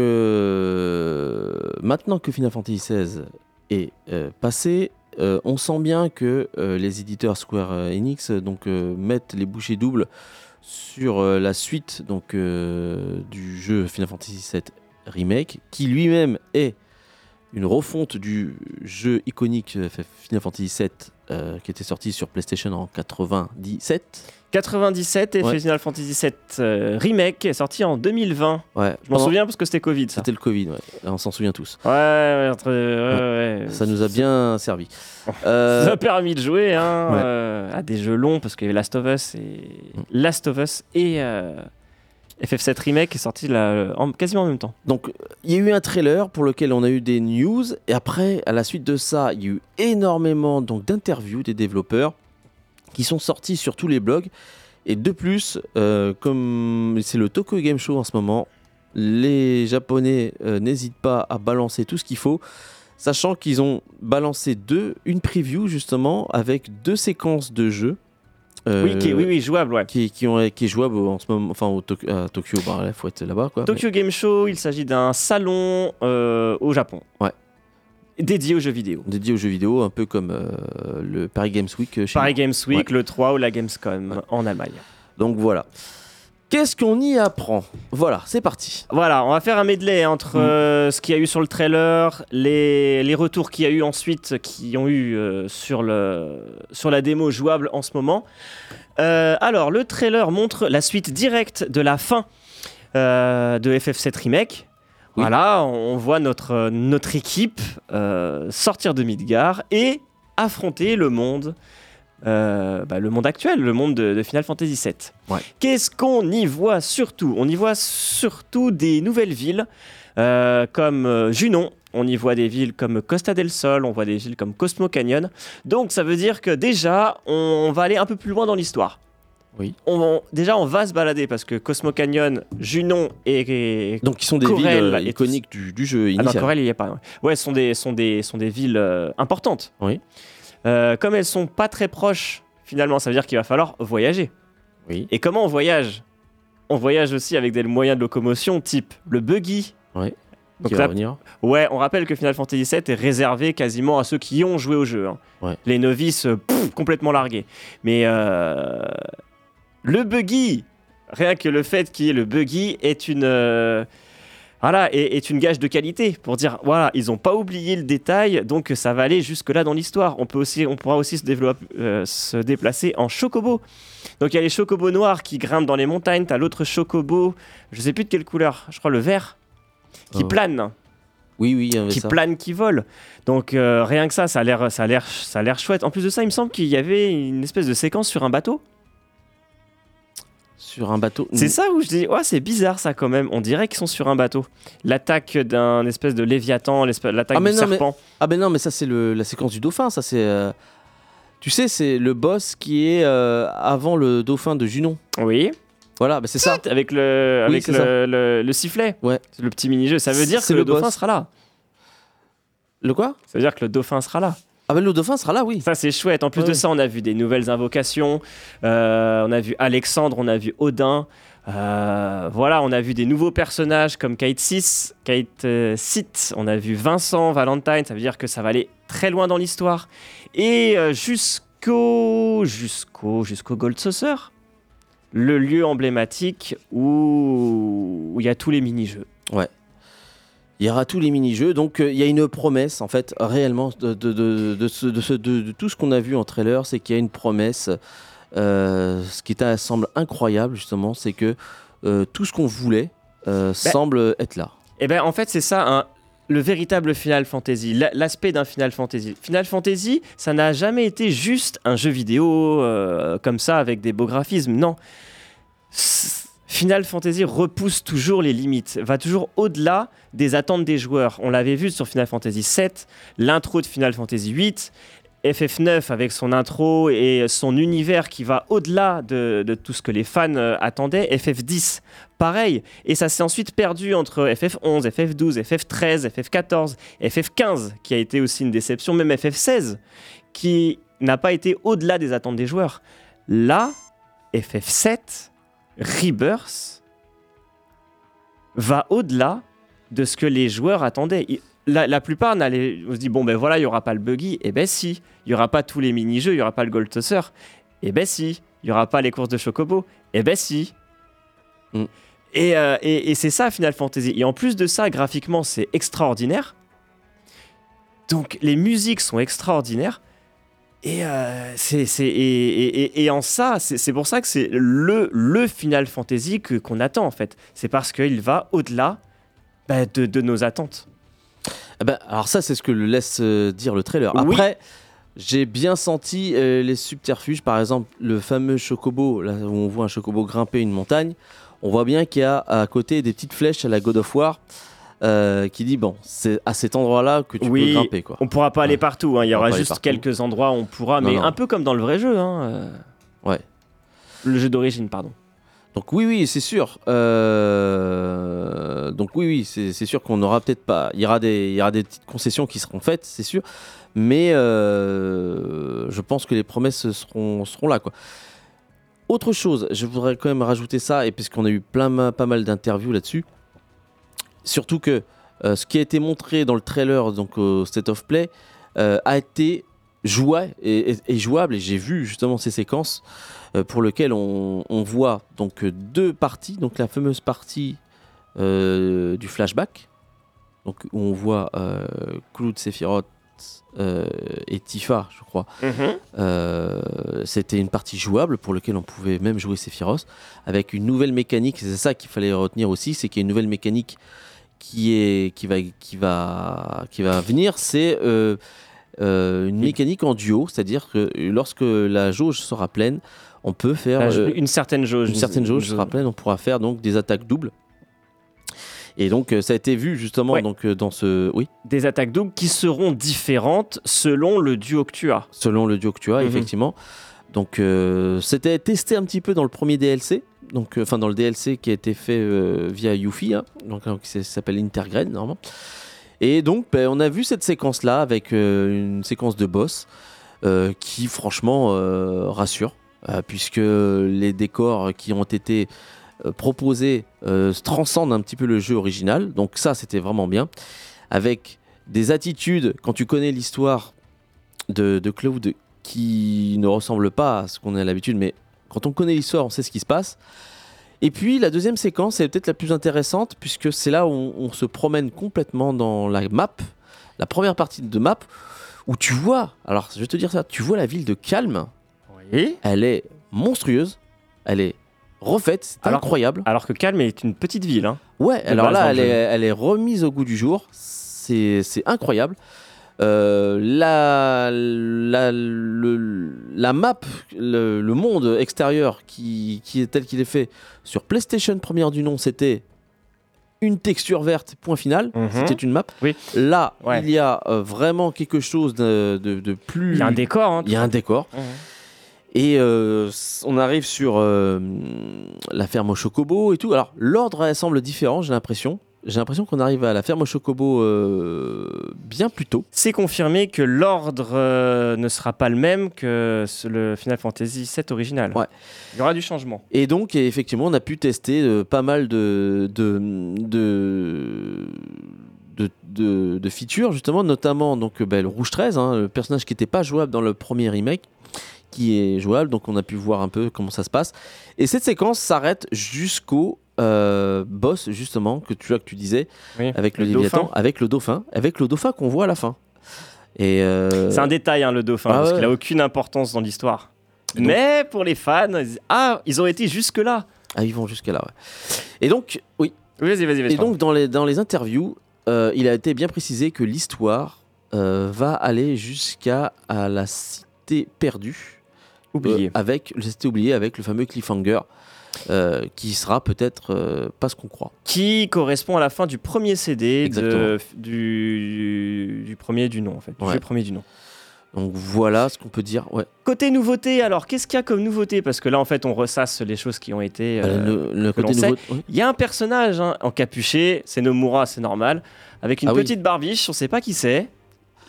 maintenant que Final Fantasy XVI est passé, on sent bien que les éditeurs Square Enix donc, mettent les bouchées doubles sur la suite donc, du jeu Final Fantasy VII Remake, qui lui-même est une refonte du jeu iconique Final Fantasy VII euh, qui était sorti sur PlayStation en 97. 97 et Ouais. Final Fantasy VII euh, Remake est sorti en 2020. Ouais, Je m'en souviens parce que c'était Covid ça. C'était le Covid, ouais. on s'en souvient tous. Ouais, ouais. Ça nous a bien servi. Ça Euh, a permis de jouer hein, euh, à des jeux longs parce avait Last of Us et Last of Us et euh, FF7 Remake est sorti là, en- quasiment en même temps. donc, il y a eu un trailer pour lequel on a eu des news, et après, à la suite de ça, il y a eu énormément d'interviews des développeurs qui sont sortis sur tous les blogs. Et de plus, euh, comme c'est le Tokyo Game Show en ce moment, les Japonais euh, n'hésitent pas à balancer tout ce qu'il faut, sachant qu'ils ont balancé deux, une preview justement avec deux séquences de jeux. Euh, oui, qui est- oui, oui, jouable, ouais. qui, qui, ont, qui est jouable en ce moment, enfin au Tok- à Tokyo, bah, il faut être là-bas quoi. Tokyo Game Show, il s'agit d'un salon euh, au Japon. Ouais. Dédié aux jeux vidéo. Dédié aux jeux vidéo, un peu comme euh, le Paris Games Week chez Paris nous. Games Week, le 3 ou la Gamescom en Allemagne. Donc voilà. Qu'est-ce qu'on y apprend? Voilà, c'est parti. Voilà, on va faire un medley entre Mm. euh, ce qu'il y a eu sur le trailer, les, les retours qu'il y a eu ensuite, qui ont eu euh, sur, le, sur la démo jouable en ce moment. Euh, alors, le trailer montre la suite directe de la fin de FF7 Remake. Oui. Voilà, on voit notre, notre équipe sortir de Midgar et affronter le monde, euh, bah, le monde actuel, le monde de, de Final Fantasy VII. Ouais. Qu'est-ce qu'on y voit surtout? On y voit surtout des nouvelles villes euh, comme euh, Junon. On y voit des villes comme Costa del Sol, on voit des villes comme Cosmo Canyon. Donc ça veut dire que déjà, on, va aller un peu plus loin dans l'histoire. Oui. On déjà, on va se balader parce que Cosmo Canyon, Junon et, et Donc, qui sont des Corel villes euh, iconiques du, du jeu ah non, initial. Corel, il n'y a pas. Ouais, Ouais, ce sont des, sont des, sont des villes euh, importantes. Oui. Euh, comme elles sont pas très proches, finalement, ça veut dire qu'il va falloir voyager. Oui. Et comment on voyage? On voyage aussi avec des moyens de locomotion type le buggy. Ouais. Donc là, ouais, on rappelle que Final Fantasy VII est réservé quasiment à ceux qui ont joué au jeu. hein. Ouais. Les novices, euh, pff, complètement largués. Mais euh, le buggy, rien que le fait qu'il y ait le buggy est une... euh, voilà, est, est une gage de qualité pour dire voilà ils n'ont pas oublié le détail donc ça va aller jusque là dans l'histoire. On peut aussi on pourra aussi se développer euh, se déplacer en chocobo. Donc il y a les chocobos noirs qui grimpent dans les montagnes, t'as l'autre chocobo, je sais plus de quelle couleur, je crois le vert qui Oh. plane Oui, oui, il y avait qui ça. plane, qui vole. Donc euh, rien que ça, ça a l'air, ça a l'air, ça a l'air chouette. En plus de ça, il me semble qu'il y avait une espèce de séquence sur un bateau. Sur un bateau. C'est ça où je dis, ouais, c'est bizarre ça quand même. On dirait qu'ils sont sur un bateau. L'attaque d'un espèce de léviathan, l'attaque Ah, mais du non, mais- serpent. Ah ben non, mais ça c'est le- la séquence du dauphin, ça c'est... euh, Tu sais, c'est le boss qui est euh, avant le dauphin de Junon. Oui. Voilà, bah c'est ça. Avec le, avec le, le- le sifflet. Ouais. C'est le petit mini-jeu. Ça veut dire que le le dauphin sera là. Le quoi? Ça veut dire que le dauphin sera là. Ah ben le dauphin sera là, oui. Ça, c'est chouette. En plus Ouais, de ouais. ça, on a vu des nouvelles invocations. Euh, on a vu Alexandre, on a vu Odin. Euh, voilà, on a vu des nouveaux personnages comme Kate Sis, Kate euh, Sith. On a vu Vincent, Valentine. Ça veut dire que ça va aller très loin dans l'histoire. Et euh, jusqu'au jusqu'au jusqu'au Gold Saucer, le lieu emblématique où il y a tous les mini-jeux. Il y aura tous les mini-jeux, donc euh, il y a une promesse en fait réellement de, de, de, de ce- de ce- de- de tout ce qu'on a vu en trailer, c'est qu'il y a une promesse. euh, ce qui semble incroyable justement, c'est que euh, tout ce qu'on voulait euh, semble être là. Et ben en fait c'est ça hein, le véritable Final Fantasy, la- l'aspect d'un Final Fantasy. Final Fantasy, ça n'a jamais été juste un jeu vidéo comme ça avec des beaux graphismes. Non. Final Fantasy repousse toujours les limites, va toujours au-delà des attentes des joueurs. On l'avait vu sur Final Fantasy VII, l'intro de Final Fantasy VIII, FF9 avec son intro et son univers qui va au-delà de, de tout ce que les fans euh, attendaient, FF10 pareil. Et ça s'est ensuite perdu entre FF11, FF12, FF13, FF14, FF15, qui a été aussi une déception, même FF16, qui n'a pas été au-delà des attentes des joueurs. Là, FF7, Rebirth, va au-delà de ce que les joueurs attendaient. La, la plupart n'allaient- on se dit bon ben voilà il y aura pas le buggy et ben si il y aura pas tous les mini-jeux il y aura pas le gold tosser et ben si il y aura pas les courses de chocobo et ben si Mm. et, euh, et- et c'est ça Final Fantasy. Et en plus de ça, graphiquement, c'est extraordinaire. Donc les musiques sont extraordinaires. Et, euh, c'est, c'est- et, et- en ça, c'est, c'est pour ça que c'est le, le Final Fantasy que, qu'on attend en fait. C'est parce qu'il va au-delà bah, de, de nos attentes. Ah ben, alors ça, c'est ce que le laisse euh, dire le trailer. Oui. Après, j'ai bien senti euh, les subterfuges. Par exemple, le fameux chocobo, là où on voit un chocobo grimper une montagne. On voit bien qu'il y a à côté des petites flèches à la God of War euh, qui dit bon, c'est à cet endroit-là que tu Oui. peux grimper quoi. On pourra pas aller Ouais. partout, hein. il y On aura juste quelques endroits où on pourra, mais non. un peu comme dans le vrai jeu. hein, euh. Ouais. Le jeu d'origine, pardon. Donc oui, oui, c'est sûr. Euh, Donc oui, oui, c'est sûr qu'on aura peut-être pas. Il y aura des, il y aura des petites concessions qui seront faites, c'est sûr. Mais euh, je pense que les promesses seront, seront là, quoi. Autre chose, je voudrais quand même rajouter ça, et puisqu'on a eu plein, pas mal d'interviews là-dessus, surtout que euh, ce qui a été montré dans le trailer, donc au State of Play, euh, a été joué et, et- et jouable, et j'ai vu justement ces séquences euh, pour lesquelles on, on voit donc deux parties, donc la fameuse partie du flashback, donc où on voit Cloud, Sephiroth euh, et Tifa, je crois, euh, c'était une partie jouable pour laquelle on pouvait même jouer Sephiroth avec une nouvelle mécanique. C'est ça qu'il fallait retenir aussi, c'est qu'il y a une nouvelle mécanique qui est qui va qui va qui va venir. C'est euh, euh, une Oui. mécanique en duo, c'est-à-dire que lorsque la jauge sera pleine, on peut faire La- euh, une certaine jauge. une certaine jauge sera pleine, on pourra faire donc des attaques doubles. Et donc ça a été vu justement Ouais. donc dans ce oui des attaques doubles qui seront différentes selon le duo que tu as. selon le duo que tu as, Mhm. effectivement. Donc, euh, c'était testé un petit peu dans le premier DLC, donc, euh, enfin dans le DLC qui a été fait euh, via Yuffie, hein, donc, euh, qui s'appelle Intergrade normalement. Et donc, ben, on a vu cette séquence-là avec euh, une séquence de boss qui, franchement, rassure, puisque les décors qui ont été proposés transcendent un petit peu le jeu original. Donc, ça, c'était vraiment bien. Avec des attitudes, quand tu connais l'histoire de, de Cloud qui ne ressemble pas à ce qu'on a l'habitude, mais quand on connaît l'histoire, on sait ce qui se passe. Et puis la deuxième séquence est peut-être la plus intéressante puisque c'est là où on, on se promène complètement dans la map, la première partie de map, où tu vois, alors je vais te dire ça, tu vois la ville de Calme, Oui. elle est monstrueuse, elle est refaite, c'est incroyable. Alors que Calme est une petite ville. hein. Ouais, alors là, dans elle le est, jeu. elle est remise au goût du jour. C'est incroyable. Euh, la, la, le- la map, le, le monde extérieur qui, qui est tel qu'il est fait sur PlayStation première du nom, c'était une texture verte, point final. Mhm. C'était une map. Oui. Là, Ouais. il y a euh, vraiment quelque chose de, de- de plus. Il y a un décor. hein, Il y a un décor. Mhm. Et euh, on arrive sur la ferme au chocobo et tout. Alors, l'ordre elle, semble différent, j'ai l'impression. J'ai l'impression qu'on arrive à la ferme au chocobo euh, bien plus tôt. C'est confirmé que l'ordre euh, ne sera pas le même que le Final Fantasy VII original. Ouais. Il y aura du changement. Et donc, et effectivement, on a pu tester euh, pas mal de, de, de, de, de- de features, justement, notamment donc, bah, le Rouge 13, hein, le personnage qui n'était pas jouable dans le premier remake, qui est jouable. Donc, on a pu voir un peu comment ça se passe. Et cette séquence s'arrête jusqu'au euh, bosse justement que tu, que tu disais Oui, avec le, le Léviathan, avec le dauphin, avec le dauphin qu'on voit à la fin. Et euh, C'est un détail, hein, le dauphin, Ah parce ouais. qu'il a aucune importance dans l'histoire. Donc- Mais pour les fans, ils ah, ils ont été jusque-là. ah, ils vont jusqu'à là. Ouais. Et donc, oui. Vas-y, vas-y, vas-y. Et donc dans les dans les interviews, euh, il a été bien précisé que l'histoire va aller jusqu'à à la cité perdue. oublié. Euh, avec le cité oublié avec le fameux cliffhanger. Euh, qui sera peut-être euh, pas ce qu'on croit. Qui correspond à la fin du premier CD, de, du, du premier du nom, en fait. Du Ouais. jeu premier du nom. Donc voilà ce qu'on peut dire. Ouais. Côté nouveauté, alors, qu'est-ce qu'il y a comme nouveauté? Parce que là, en fait, on ressasse les choses qui ont été. Voilà, euh, le, le côté oui. Il y a un personnage hein, encapuché, c'est Nomura, c'est normal, avec une Ah oui. petite barbiche, on sait pas qui c'est.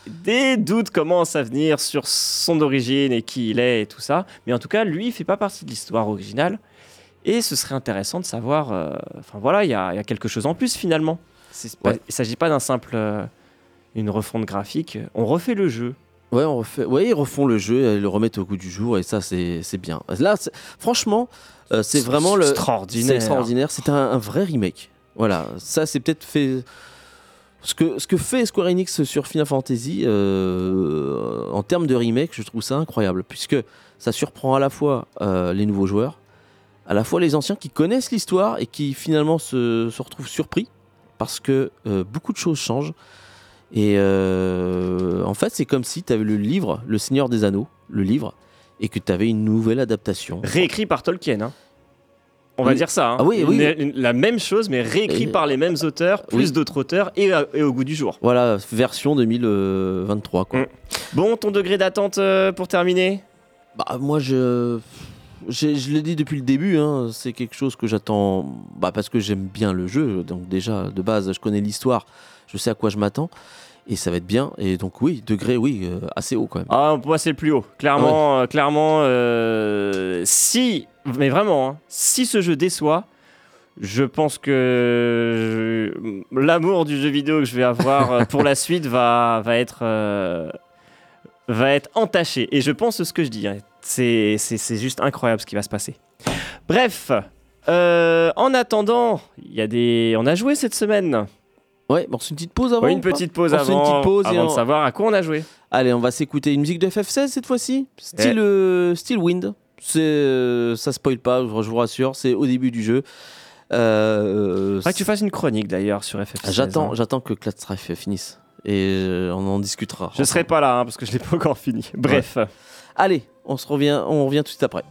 Des doutes commencent à venir sur son origine et qui il est et tout ça. Mais en tout cas, lui, il fait pas partie de l'histoire originale. Et ce serait intéressant de savoir. euh, Enfin voilà, il y, a il y a quelque chose en plus finalement. C'est pas- Ouais. Il s'agit pas d'un simple. euh, une refonte graphique. On refait le jeu. Ouais, on refait, ouais, ils refont le jeu, ils le remettent au goût du jour et ça, c'est bien. Là, franchement, euh, c'est vraiment le. C'est extraordinaire. extraordinaire. C'est un, un vrai remake. Voilà, ça, c'est peut-être fait. Ce que, ce que fait Square Enix sur Final Fantasy, euh, en termes de remake, je trouve ça incroyable, puisque ça surprend à la fois euh, les nouveaux joueurs, à la fois les anciens qui connaissent l'histoire et qui finalement se, se retrouvent surpris, parce que euh, beaucoup de choses changent. Et euh, en fait, c'est comme si tu avais le livre, Le Seigneur des Anneaux, le livre, et que tu avais une nouvelle adaptation. Réécrit par Tolkien. hein. On va Oui. dire ça. hein. Ah oui, oui. Une- la même chose, mais réécrit Et- par les mêmes auteurs, plus d'autres auteurs et, à- et au goût du jour. Voilà, version 2023. Quoi. Mm. Bon, ton degré d'attente euh, pour terminer? Bah, moi, je. J'ai- Je l'ai dit depuis le début, hein, c'est quelque chose que j'attends bah, parce que j'aime bien le jeu. Donc, déjà, de base, je connais l'histoire, je sais à quoi je m'attends. Et ça va être bien. Et donc, oui, degré, oui, euh, assez haut quand même. Ah, pour moi, c'est le plus haut. Clairement, euh, clairement, euh, si, mais vraiment, hein, si ce jeu déçoit, je pense que je- l'amour du jeu vidéo que je vais avoir pour la suite va, va être, va être entaché. Et je pense ce que je dis. hein. C'est, juste incroyable ce qui va se passer. Bref, euh, en attendant, il y a des, on a joué cette semaine. Ouais, bon, c'est une petite pause avant Ouais, une petite pause On fait avant, une petite pause et avant de on- savoir à quoi on a joué. Allez, on va s'écouter une musique de FF16 cette fois-ci. Style, euh, style Wind. Euh, ça spoil pas, je vous rassure. C'est au début du jeu. Euh, Faudrait que tu fasses une chronique d'ailleurs sur FF16. J'attends, hein. j'attends que finisse et euh, on en discutera. Je serai pas là hein, parce que je l'ai pas encore fini. Bref. Allez, on se revient, on revient tout de suite après.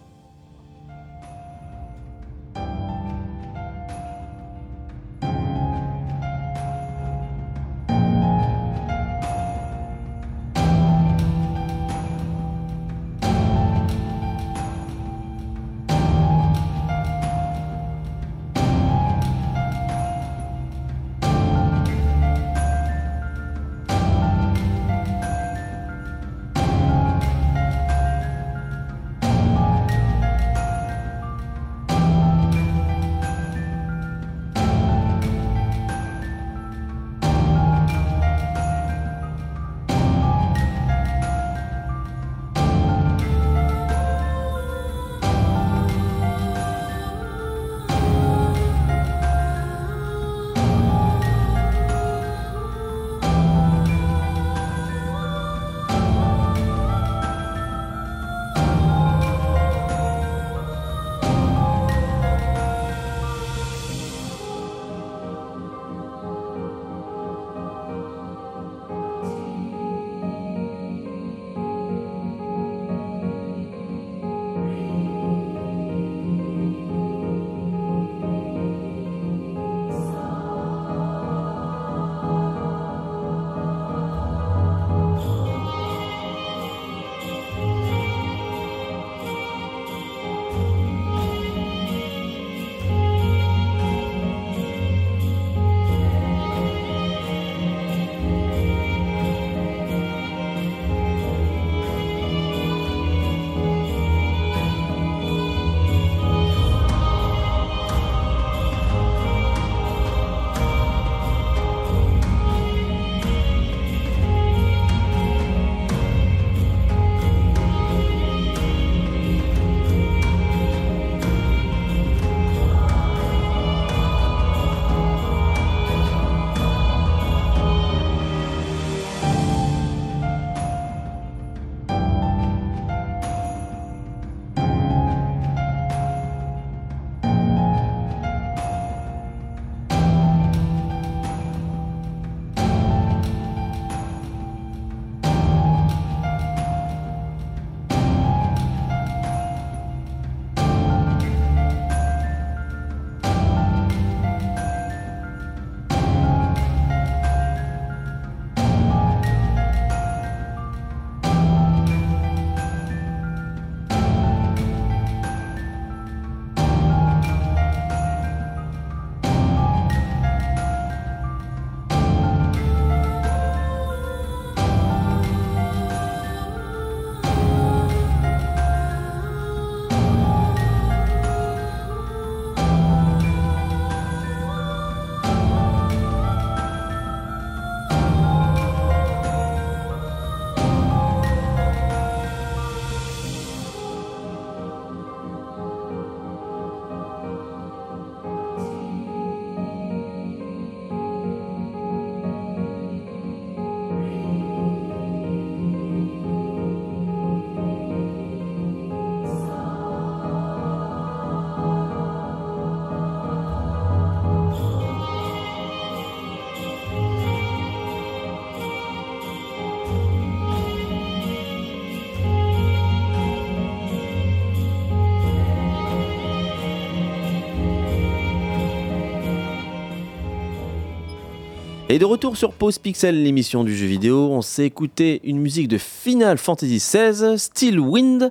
Et de retour sur Pause Pixel, l'émission du jeu vidéo, on s'est écouté une musique de Final Fantasy XVI, Steel Wind,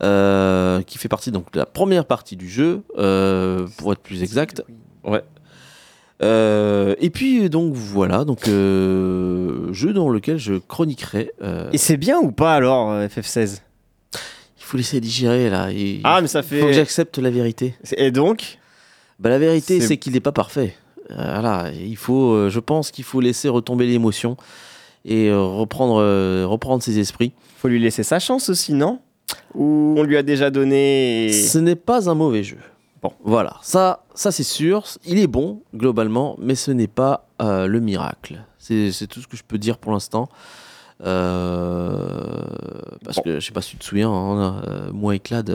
euh, qui fait partie donc de la première partie du jeu, euh, pour être plus exact. Ouais. Euh, et puis donc voilà, donc jeu dans lequel je chroniquerai. Et c'est bien ou pas alors euh, FF16 il faut laisser digérer là. Il Ah mais ça faut que fait. j'accepte la vérité. Et donc? Bah, la vérité, c'est qu'il n'est pas parfait. Euh, voilà, il faut, euh, je pense qu'il faut laisser retomber l'émotion et euh, reprendre, reprendre ses esprits. faut lui laisser sa chance aussi, non? Ou on lui a déjà donné. et- Ce n'est pas un mauvais jeu. Bon. Voilà, ça, ça c'est sûr. Il est bon globalement, mais ce n'est pas euh, le miracle. C'est tout ce que je peux dire pour l'instant. Euh, parce Bon. que je sais pas si tu te souviens, hein, euh, moi et Clad,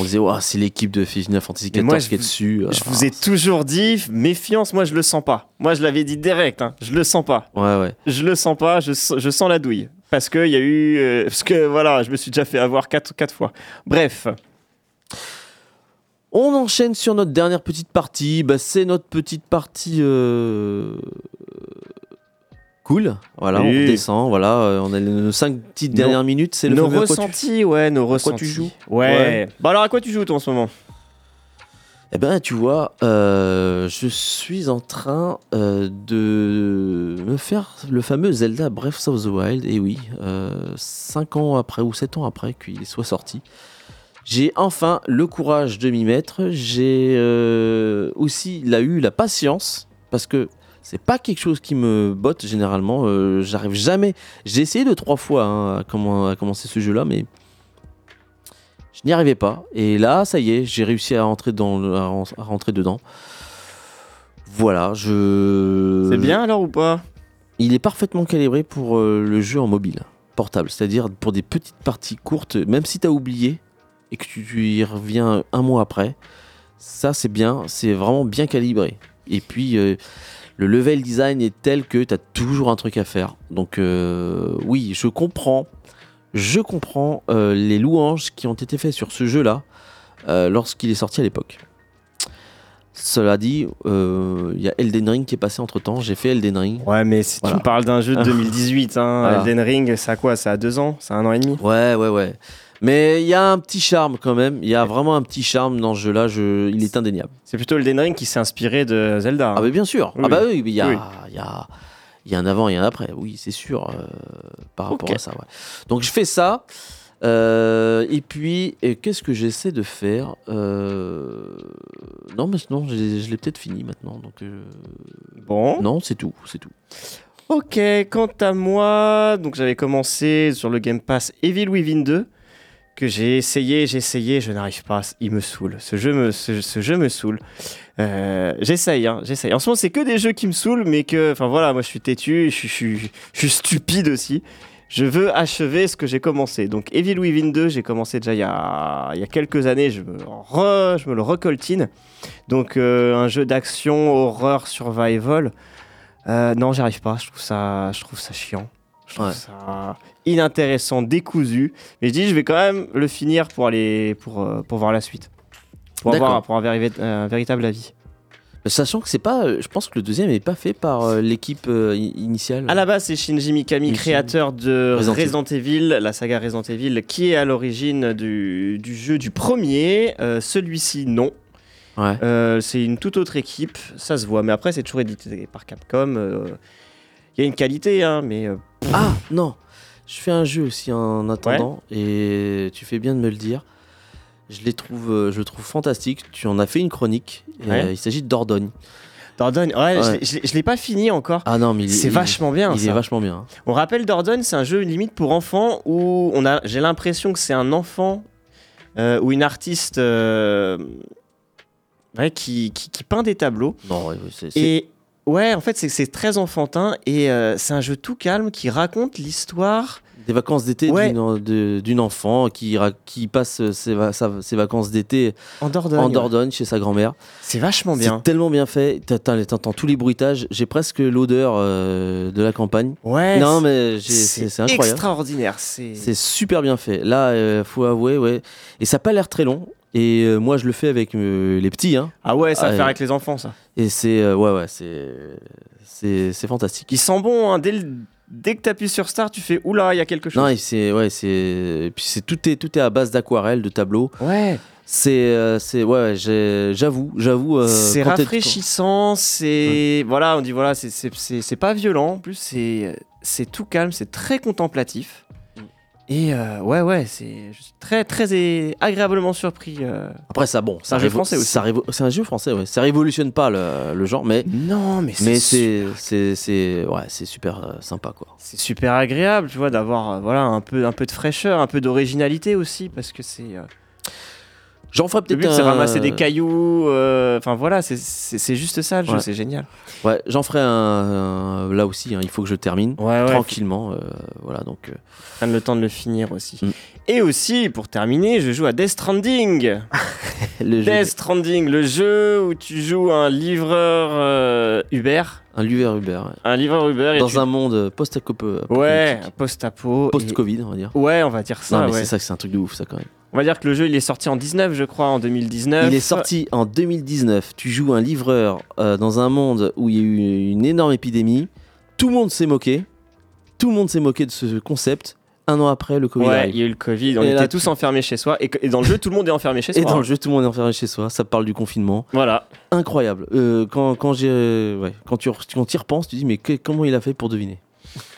on disait c'est l'équipe de Final Fantasy XIV qui est dessus. Je Ah, vous ai toujours dit, méfiance, moi je le sens pas. Moi je l'avais dit direct, hein, je le sens pas. Ouais, ouais. Je le sens pas, je, sens- je sens la douille. Parce que il y a eu. euh, parce que voilà, je me suis déjà fait avoir quatre, quatre fois. Bref, On enchaîne sur notre dernière petite partie. Bah, c'est notre petite partie euh, cool. Voilà, on Oui. redescend. Voilà, euh, on a nos cinq petites Nos- dernières minutes. C'est le nos à quoi tu- ressentis, ouais, nos quoi ressentis. tu joues Ouais. Ouais. Bah alors à quoi tu joues toi en ce moment? Eh ben, tu vois, euh, je suis en train euh, de me faire le fameux Zelda Breath of the Wild. Et oui, euh, 5 ans après ou 7 ans après qu'il soit sorti, j'ai enfin le courage de m'y mettre. J'ai aussi là, eu la patience parce que c'est pas quelque chose qui me botte généralement. euh, J'arrive jamais. J'ai essayé deux trois fois hein, à, comment- à commencer ce jeu-là, mais je n'y arrivais pas. Et là, ça y est, j'ai réussi à rentrer, dans le- à rentrer dedans. Voilà, je. C'est bien alors ou pas? Il est parfaitement calibré pour euh, le jeu en mobile, portable. C'est-à-dire pour des petites parties courtes, même si tu as oublié et que tu, tu y reviens un mois après. Ça, c'est bien, c'est vraiment bien calibré. Et puis, euh, le level design est tel que tu as toujours un truc à faire. Donc, euh, oui, je comprends. Je comprends euh, les louanges qui ont été faites sur ce jeu-là euh, lorsqu'il est sorti à l'époque. Cela dit, il y a Elden Ring qui est passé entre temps. J'ai fait Elden Ring. Ouais, mais si Voilà. tu me parles d'un jeu de 2018, hein, Voilà. Elden Ring, ça a quoi? Ça a deux ans? Ça a un an et demi? Ouais, ouais, ouais. Mais il y a un petit charme quand même. Il y a vraiment un petit charme dans ce jeu-là. Je... Il est indéniable. C'est plutôt Elden Ring qui s'est inspiré de Zelda. hein. Ah, bah bien sûr. Oui. Ah, bah oui, mais il y a, Oui. y, a, il y a un avant et un après. Oui, c'est sûr. euh, par rapport à ça, ouais. Donc je fais ça. Euh, et puis, et qu'est-ce que j'essaie de faire Euh, Non, mais non, je l'ai peut-être fini maintenant. Donc, Bon. non, c'est tout, c'est tout. Ok, quant à moi, donc j'avais commencé sur le Game Pass Evil Within 2 que j'ai essayé, j'ai essayé, je n'arrive pas, il me saoule. Ce jeu me, ce, ce jeu me saoule. Euh, j'essaye, hein, j'essaye. En ce moment, c'est que des jeux qui me saoulent, mais que, enfin voilà, moi je suis têtu, je suis, je suis- je suis stupide aussi. Je veux achever ce que j'ai commencé. Donc Evil Within 2, j'ai commencé déjà il y a, il y a quelques années, je me, re- je me le recoltine. Donc euh, un jeu d'action, horreur, survival. Euh, non, j'arrive pas. Je trouve ça, je trouve ça chiant. Je trouve Ouais. ça inintéressant, décousu. Mais je dis, je vais quand même le finir pour aller pour, euh, pour voir la suite, pour avoir pour un, un véritable avis. Sachant que c'est pas. euh, Je pense que le deuxième n'est pas fait par euh, l'équipe initiale. À la base, c'est Shinji Mikami, créateur de Resident Resident, Evil, la saga Resident Evil, qui est à l'origine du, du jeu du premier. Euh, Celui-ci, non. Ouais. Euh, c'est une toute autre équipe, ça se voit. Mais après, c'est toujours édité par Capcom. euh, Il y a une qualité, hein, mais Ah non, je fais un jeu aussi en attendant et tu fais bien de me le dire. Je les trouve, euh, je le trouve fantastique. Tu en as fait une chronique. Ouais. euh, il s'agit de Dordogne. Dordogne, ouais, Ouais. je je l'ai- pas fini encore. Ah non, mais c'est vachement bien. Il ça. est vachement bien. hein. On rappelle Dordogne, c'est un jeu limite pour enfants où on a, j'ai l'impression que c'est un enfant euh, ou une artiste euh, ouais, qui, qui, qui peint des tableaux. Non, ouais, Et ouais, en fait, c'est très enfantin et euh, c'est un jeu tout calme qui raconte l'histoire. des vacances d'été Ouais. d'une enfant qui, passe ses, va- sa- ses vacances d'été En Dordogne. en ouais. Dordogne chez sa grand-mère. C'est vachement bien. C'est tellement bien fait. T'entends tous les bruitages. J'ai presque l'odeur euh, de la campagne. Ouais. non, mais c'est c'est incroyable. extraordinaire. C'est C'est super bien fait. Là, euh, faut avouer, ouais. Et ça n'a pas l'air très long. Et euh, moi, je le fais avec euh, les petits. Hein, Ah ouais, ça va Ah, faire avec les enfants, ça. et c'est euh, ouais, ouais, c'est c'est c'est fantastique. Qui sent bon, hein. Dès, le- dès que tu appuies sur Start, tu fais oula, il y a quelque chose. Non, et c'est ouais, c'est et puis c'est tout est tout est à base d'aquarelle, de tableaux. Ouais, C'est euh, c'est ouais, ouais, j'ai- j'avoue, j'avoue. euh, c'est quand t'es- rafraîchissant, c'est. Voilà, on dit voilà, c'est- c'est c'est- c'est pas violent, en plus, c'est c'est tout calme, c'est très contemplatif. Et euh, ouais, ouais, c'est je suis très, très é- agréablement surpris. euh. Après ça, bon, C'est un jeu français aussi. ça révo- C'est un jeu français, ouais. Ça révolutionne pas le, le genre, mais Non, mais mais c'est c'est c'est c'est ouais, c'est super euh, sympa quoi. c'est super agréable, tu vois, d'avoir euh, voilà un peu un peu de fraîcheur, un peu d'originalité aussi, parce que c'est euh, J'en ferai le peut-être but c'est un- ramasser des cailloux, euh, enfin voilà, c'est- juste ça le jeu, Ouais. c'est génial. Ouais, j'en ferai un, un- là aussi. hein, il faut que je termine Ouais, ouais, tranquillement. euh, voilà donc. euh, prendre le temps de le finir aussi. Mm. Et aussi, pour terminer, je joue à Death Stranding. le jeu- Death Stranding, le jeu où tu joues un livreur euh, Uber, un Luver Uber ouais. un livreur Uber et dans tu- un monde post-apo. ouais, un post-apo. et- Post-Covid, on va dire. Ouais, on va dire ça. non mais ouais. c'est ça, c'est un truc de ouf ça quand même. On va dire que le jeu il est sorti en 19, je crois, en 2019. Il est sorti en 2019. Tu joues un livreur euh, dans un monde où il y a eu une énorme épidémie. Tout le monde s'est moqué. Tout le monde s'est moqué de ce concept. Un an après, le Covid Ouais, arrive. il y a eu le Covid, on Et était là, tous tu- enfermés chez soi. Et, dans le jeu, tout le monde est enfermé chez soi. Et dans le jeu, tout le monde est enfermé chez soi. Ça parle du confinement. Voilà. Incroyable. Euh, quand, quand, j'ai, ouais, quand tu quand y repenses, tu dis mais que- comment il a fait pour deviner?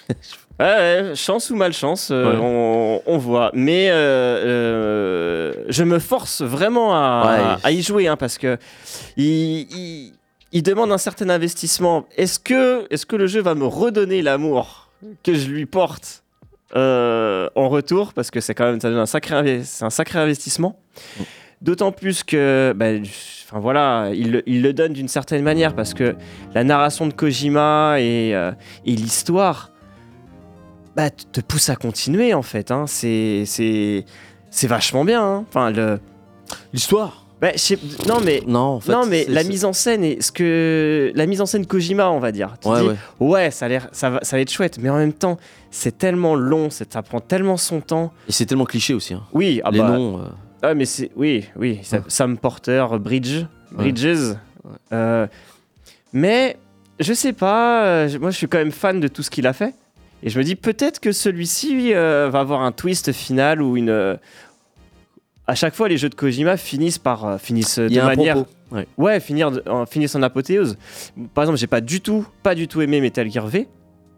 Ouais, chance ou malchance, euh, Ouais. on, on voit. Mais euh, euh, je me force vraiment à, Ouais. à y jouer hein, parce que il, il- il demande un certain investissement. Est-ce que, est que le jeu va me redonner l'amour que je lui porte en retour? Parce que c'est quand même ça donne un sacré, un investissement. D'autant plus que, enfin voilà, il, le- il le donne d'une certaine manière parce que la narration de Kojima et, et l'histoire bah, te te pousse à continuer en fait. Hein. C'est, c'est, c'est vachement bien. hein. Enfin, le, L'histoire bah, non mais, Non, en fait. non mais la mise en scène et ce que la mise en scène Kojima, on va dire. Tu Ouais, dis, ouais. ouais, ça a l'air, ça va, ça va être chouette, mais en même temps, c'est tellement long, c'est- ça prend tellement son temps. Et c'est tellement cliché aussi. hein. Oui, ah Les bah, noms. euh, ah, mais c'est. Oui, oui. Ouais. Sam Porter, Bridge. Ouais. Bridges. Euh, mais je sais pas. euh, je- moi, je suis quand même fan de tout ce qu'il a fait. Et je me dis peut-être que celui-ci euh, va avoir un twist final ou une. euh, à chaque fois, les jeux de Kojima finissent par euh, finissent de manière. Ouais. Ouais, finir de- en- finissent en apothéose. Par exemple, j'ai pas du tout, pas du tout aimé Metal Gear V,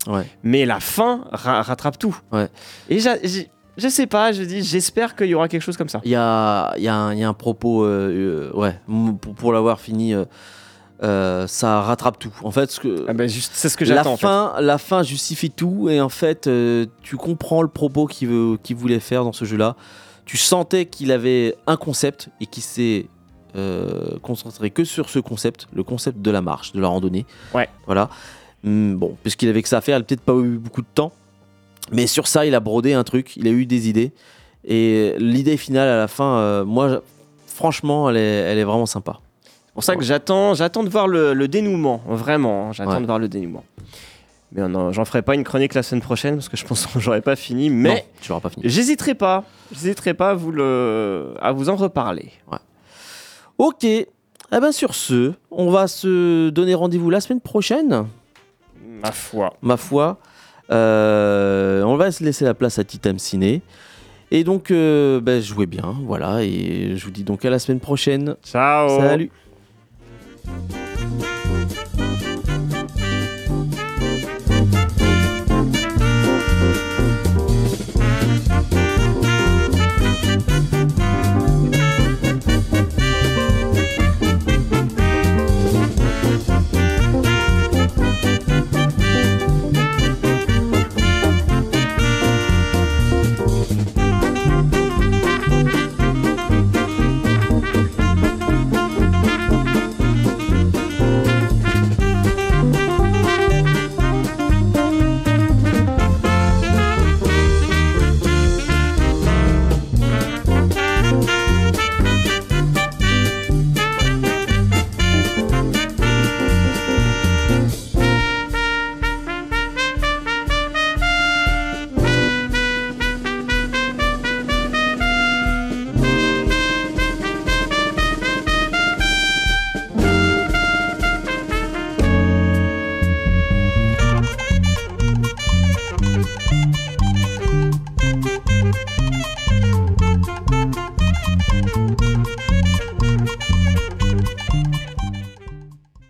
Ouais. mais la fin ra- rattrape tout. Ouais. Et je sais pas, je dis, j'espère qu'il y aura quelque chose comme ça. Il y a, y, a y a un propos, euh, ouais, pour l'avoir fini, euh, ça rattrape tout. En fait, ce que, Ah bah, juste, c'est ce que la, j'attends. fait. la fin justifie tout, et en fait, euh, tu comprends le propos qu'il veut, qu'il voulait faire dans ce jeu-là. Tu sentais qu'il avait un concept et qu'il s'est euh, concentré que sur ce concept, le concept de la marche, de la randonnée. Ouais. Voilà. Hum, bon, puisqu'il avait que ça à faire, il n'a peut-être pas eu beaucoup de temps. Mais sur ça, il a brodé un truc, il a eu des idées. Et l'idée finale à la fin, moi, franchement, elle est, elle est vraiment sympa. C'est pour ça que j'attends, j'attends de voir le, le dénouement, vraiment. hein, j'attends Ouais. de voir le dénouement. Mais non, j'en ferai pas une chronique la semaine prochaine parce que je pense que j'aurai pas fini. Mais Non, tu l'auras pas fini. j'hésiterai pas, j'hésiterai pas à vous le, à vous en reparler. Ok. Eh ben sur ce, on va se donner rendez-vous la semaine prochaine, Ma foi. ma foi. Euh, on va se laisser la place à Titam Ciné. Et donc, euh, ben, jouez bien, voilà. Et je vous dis donc à la semaine prochaine. Ciao. Salut Thank you.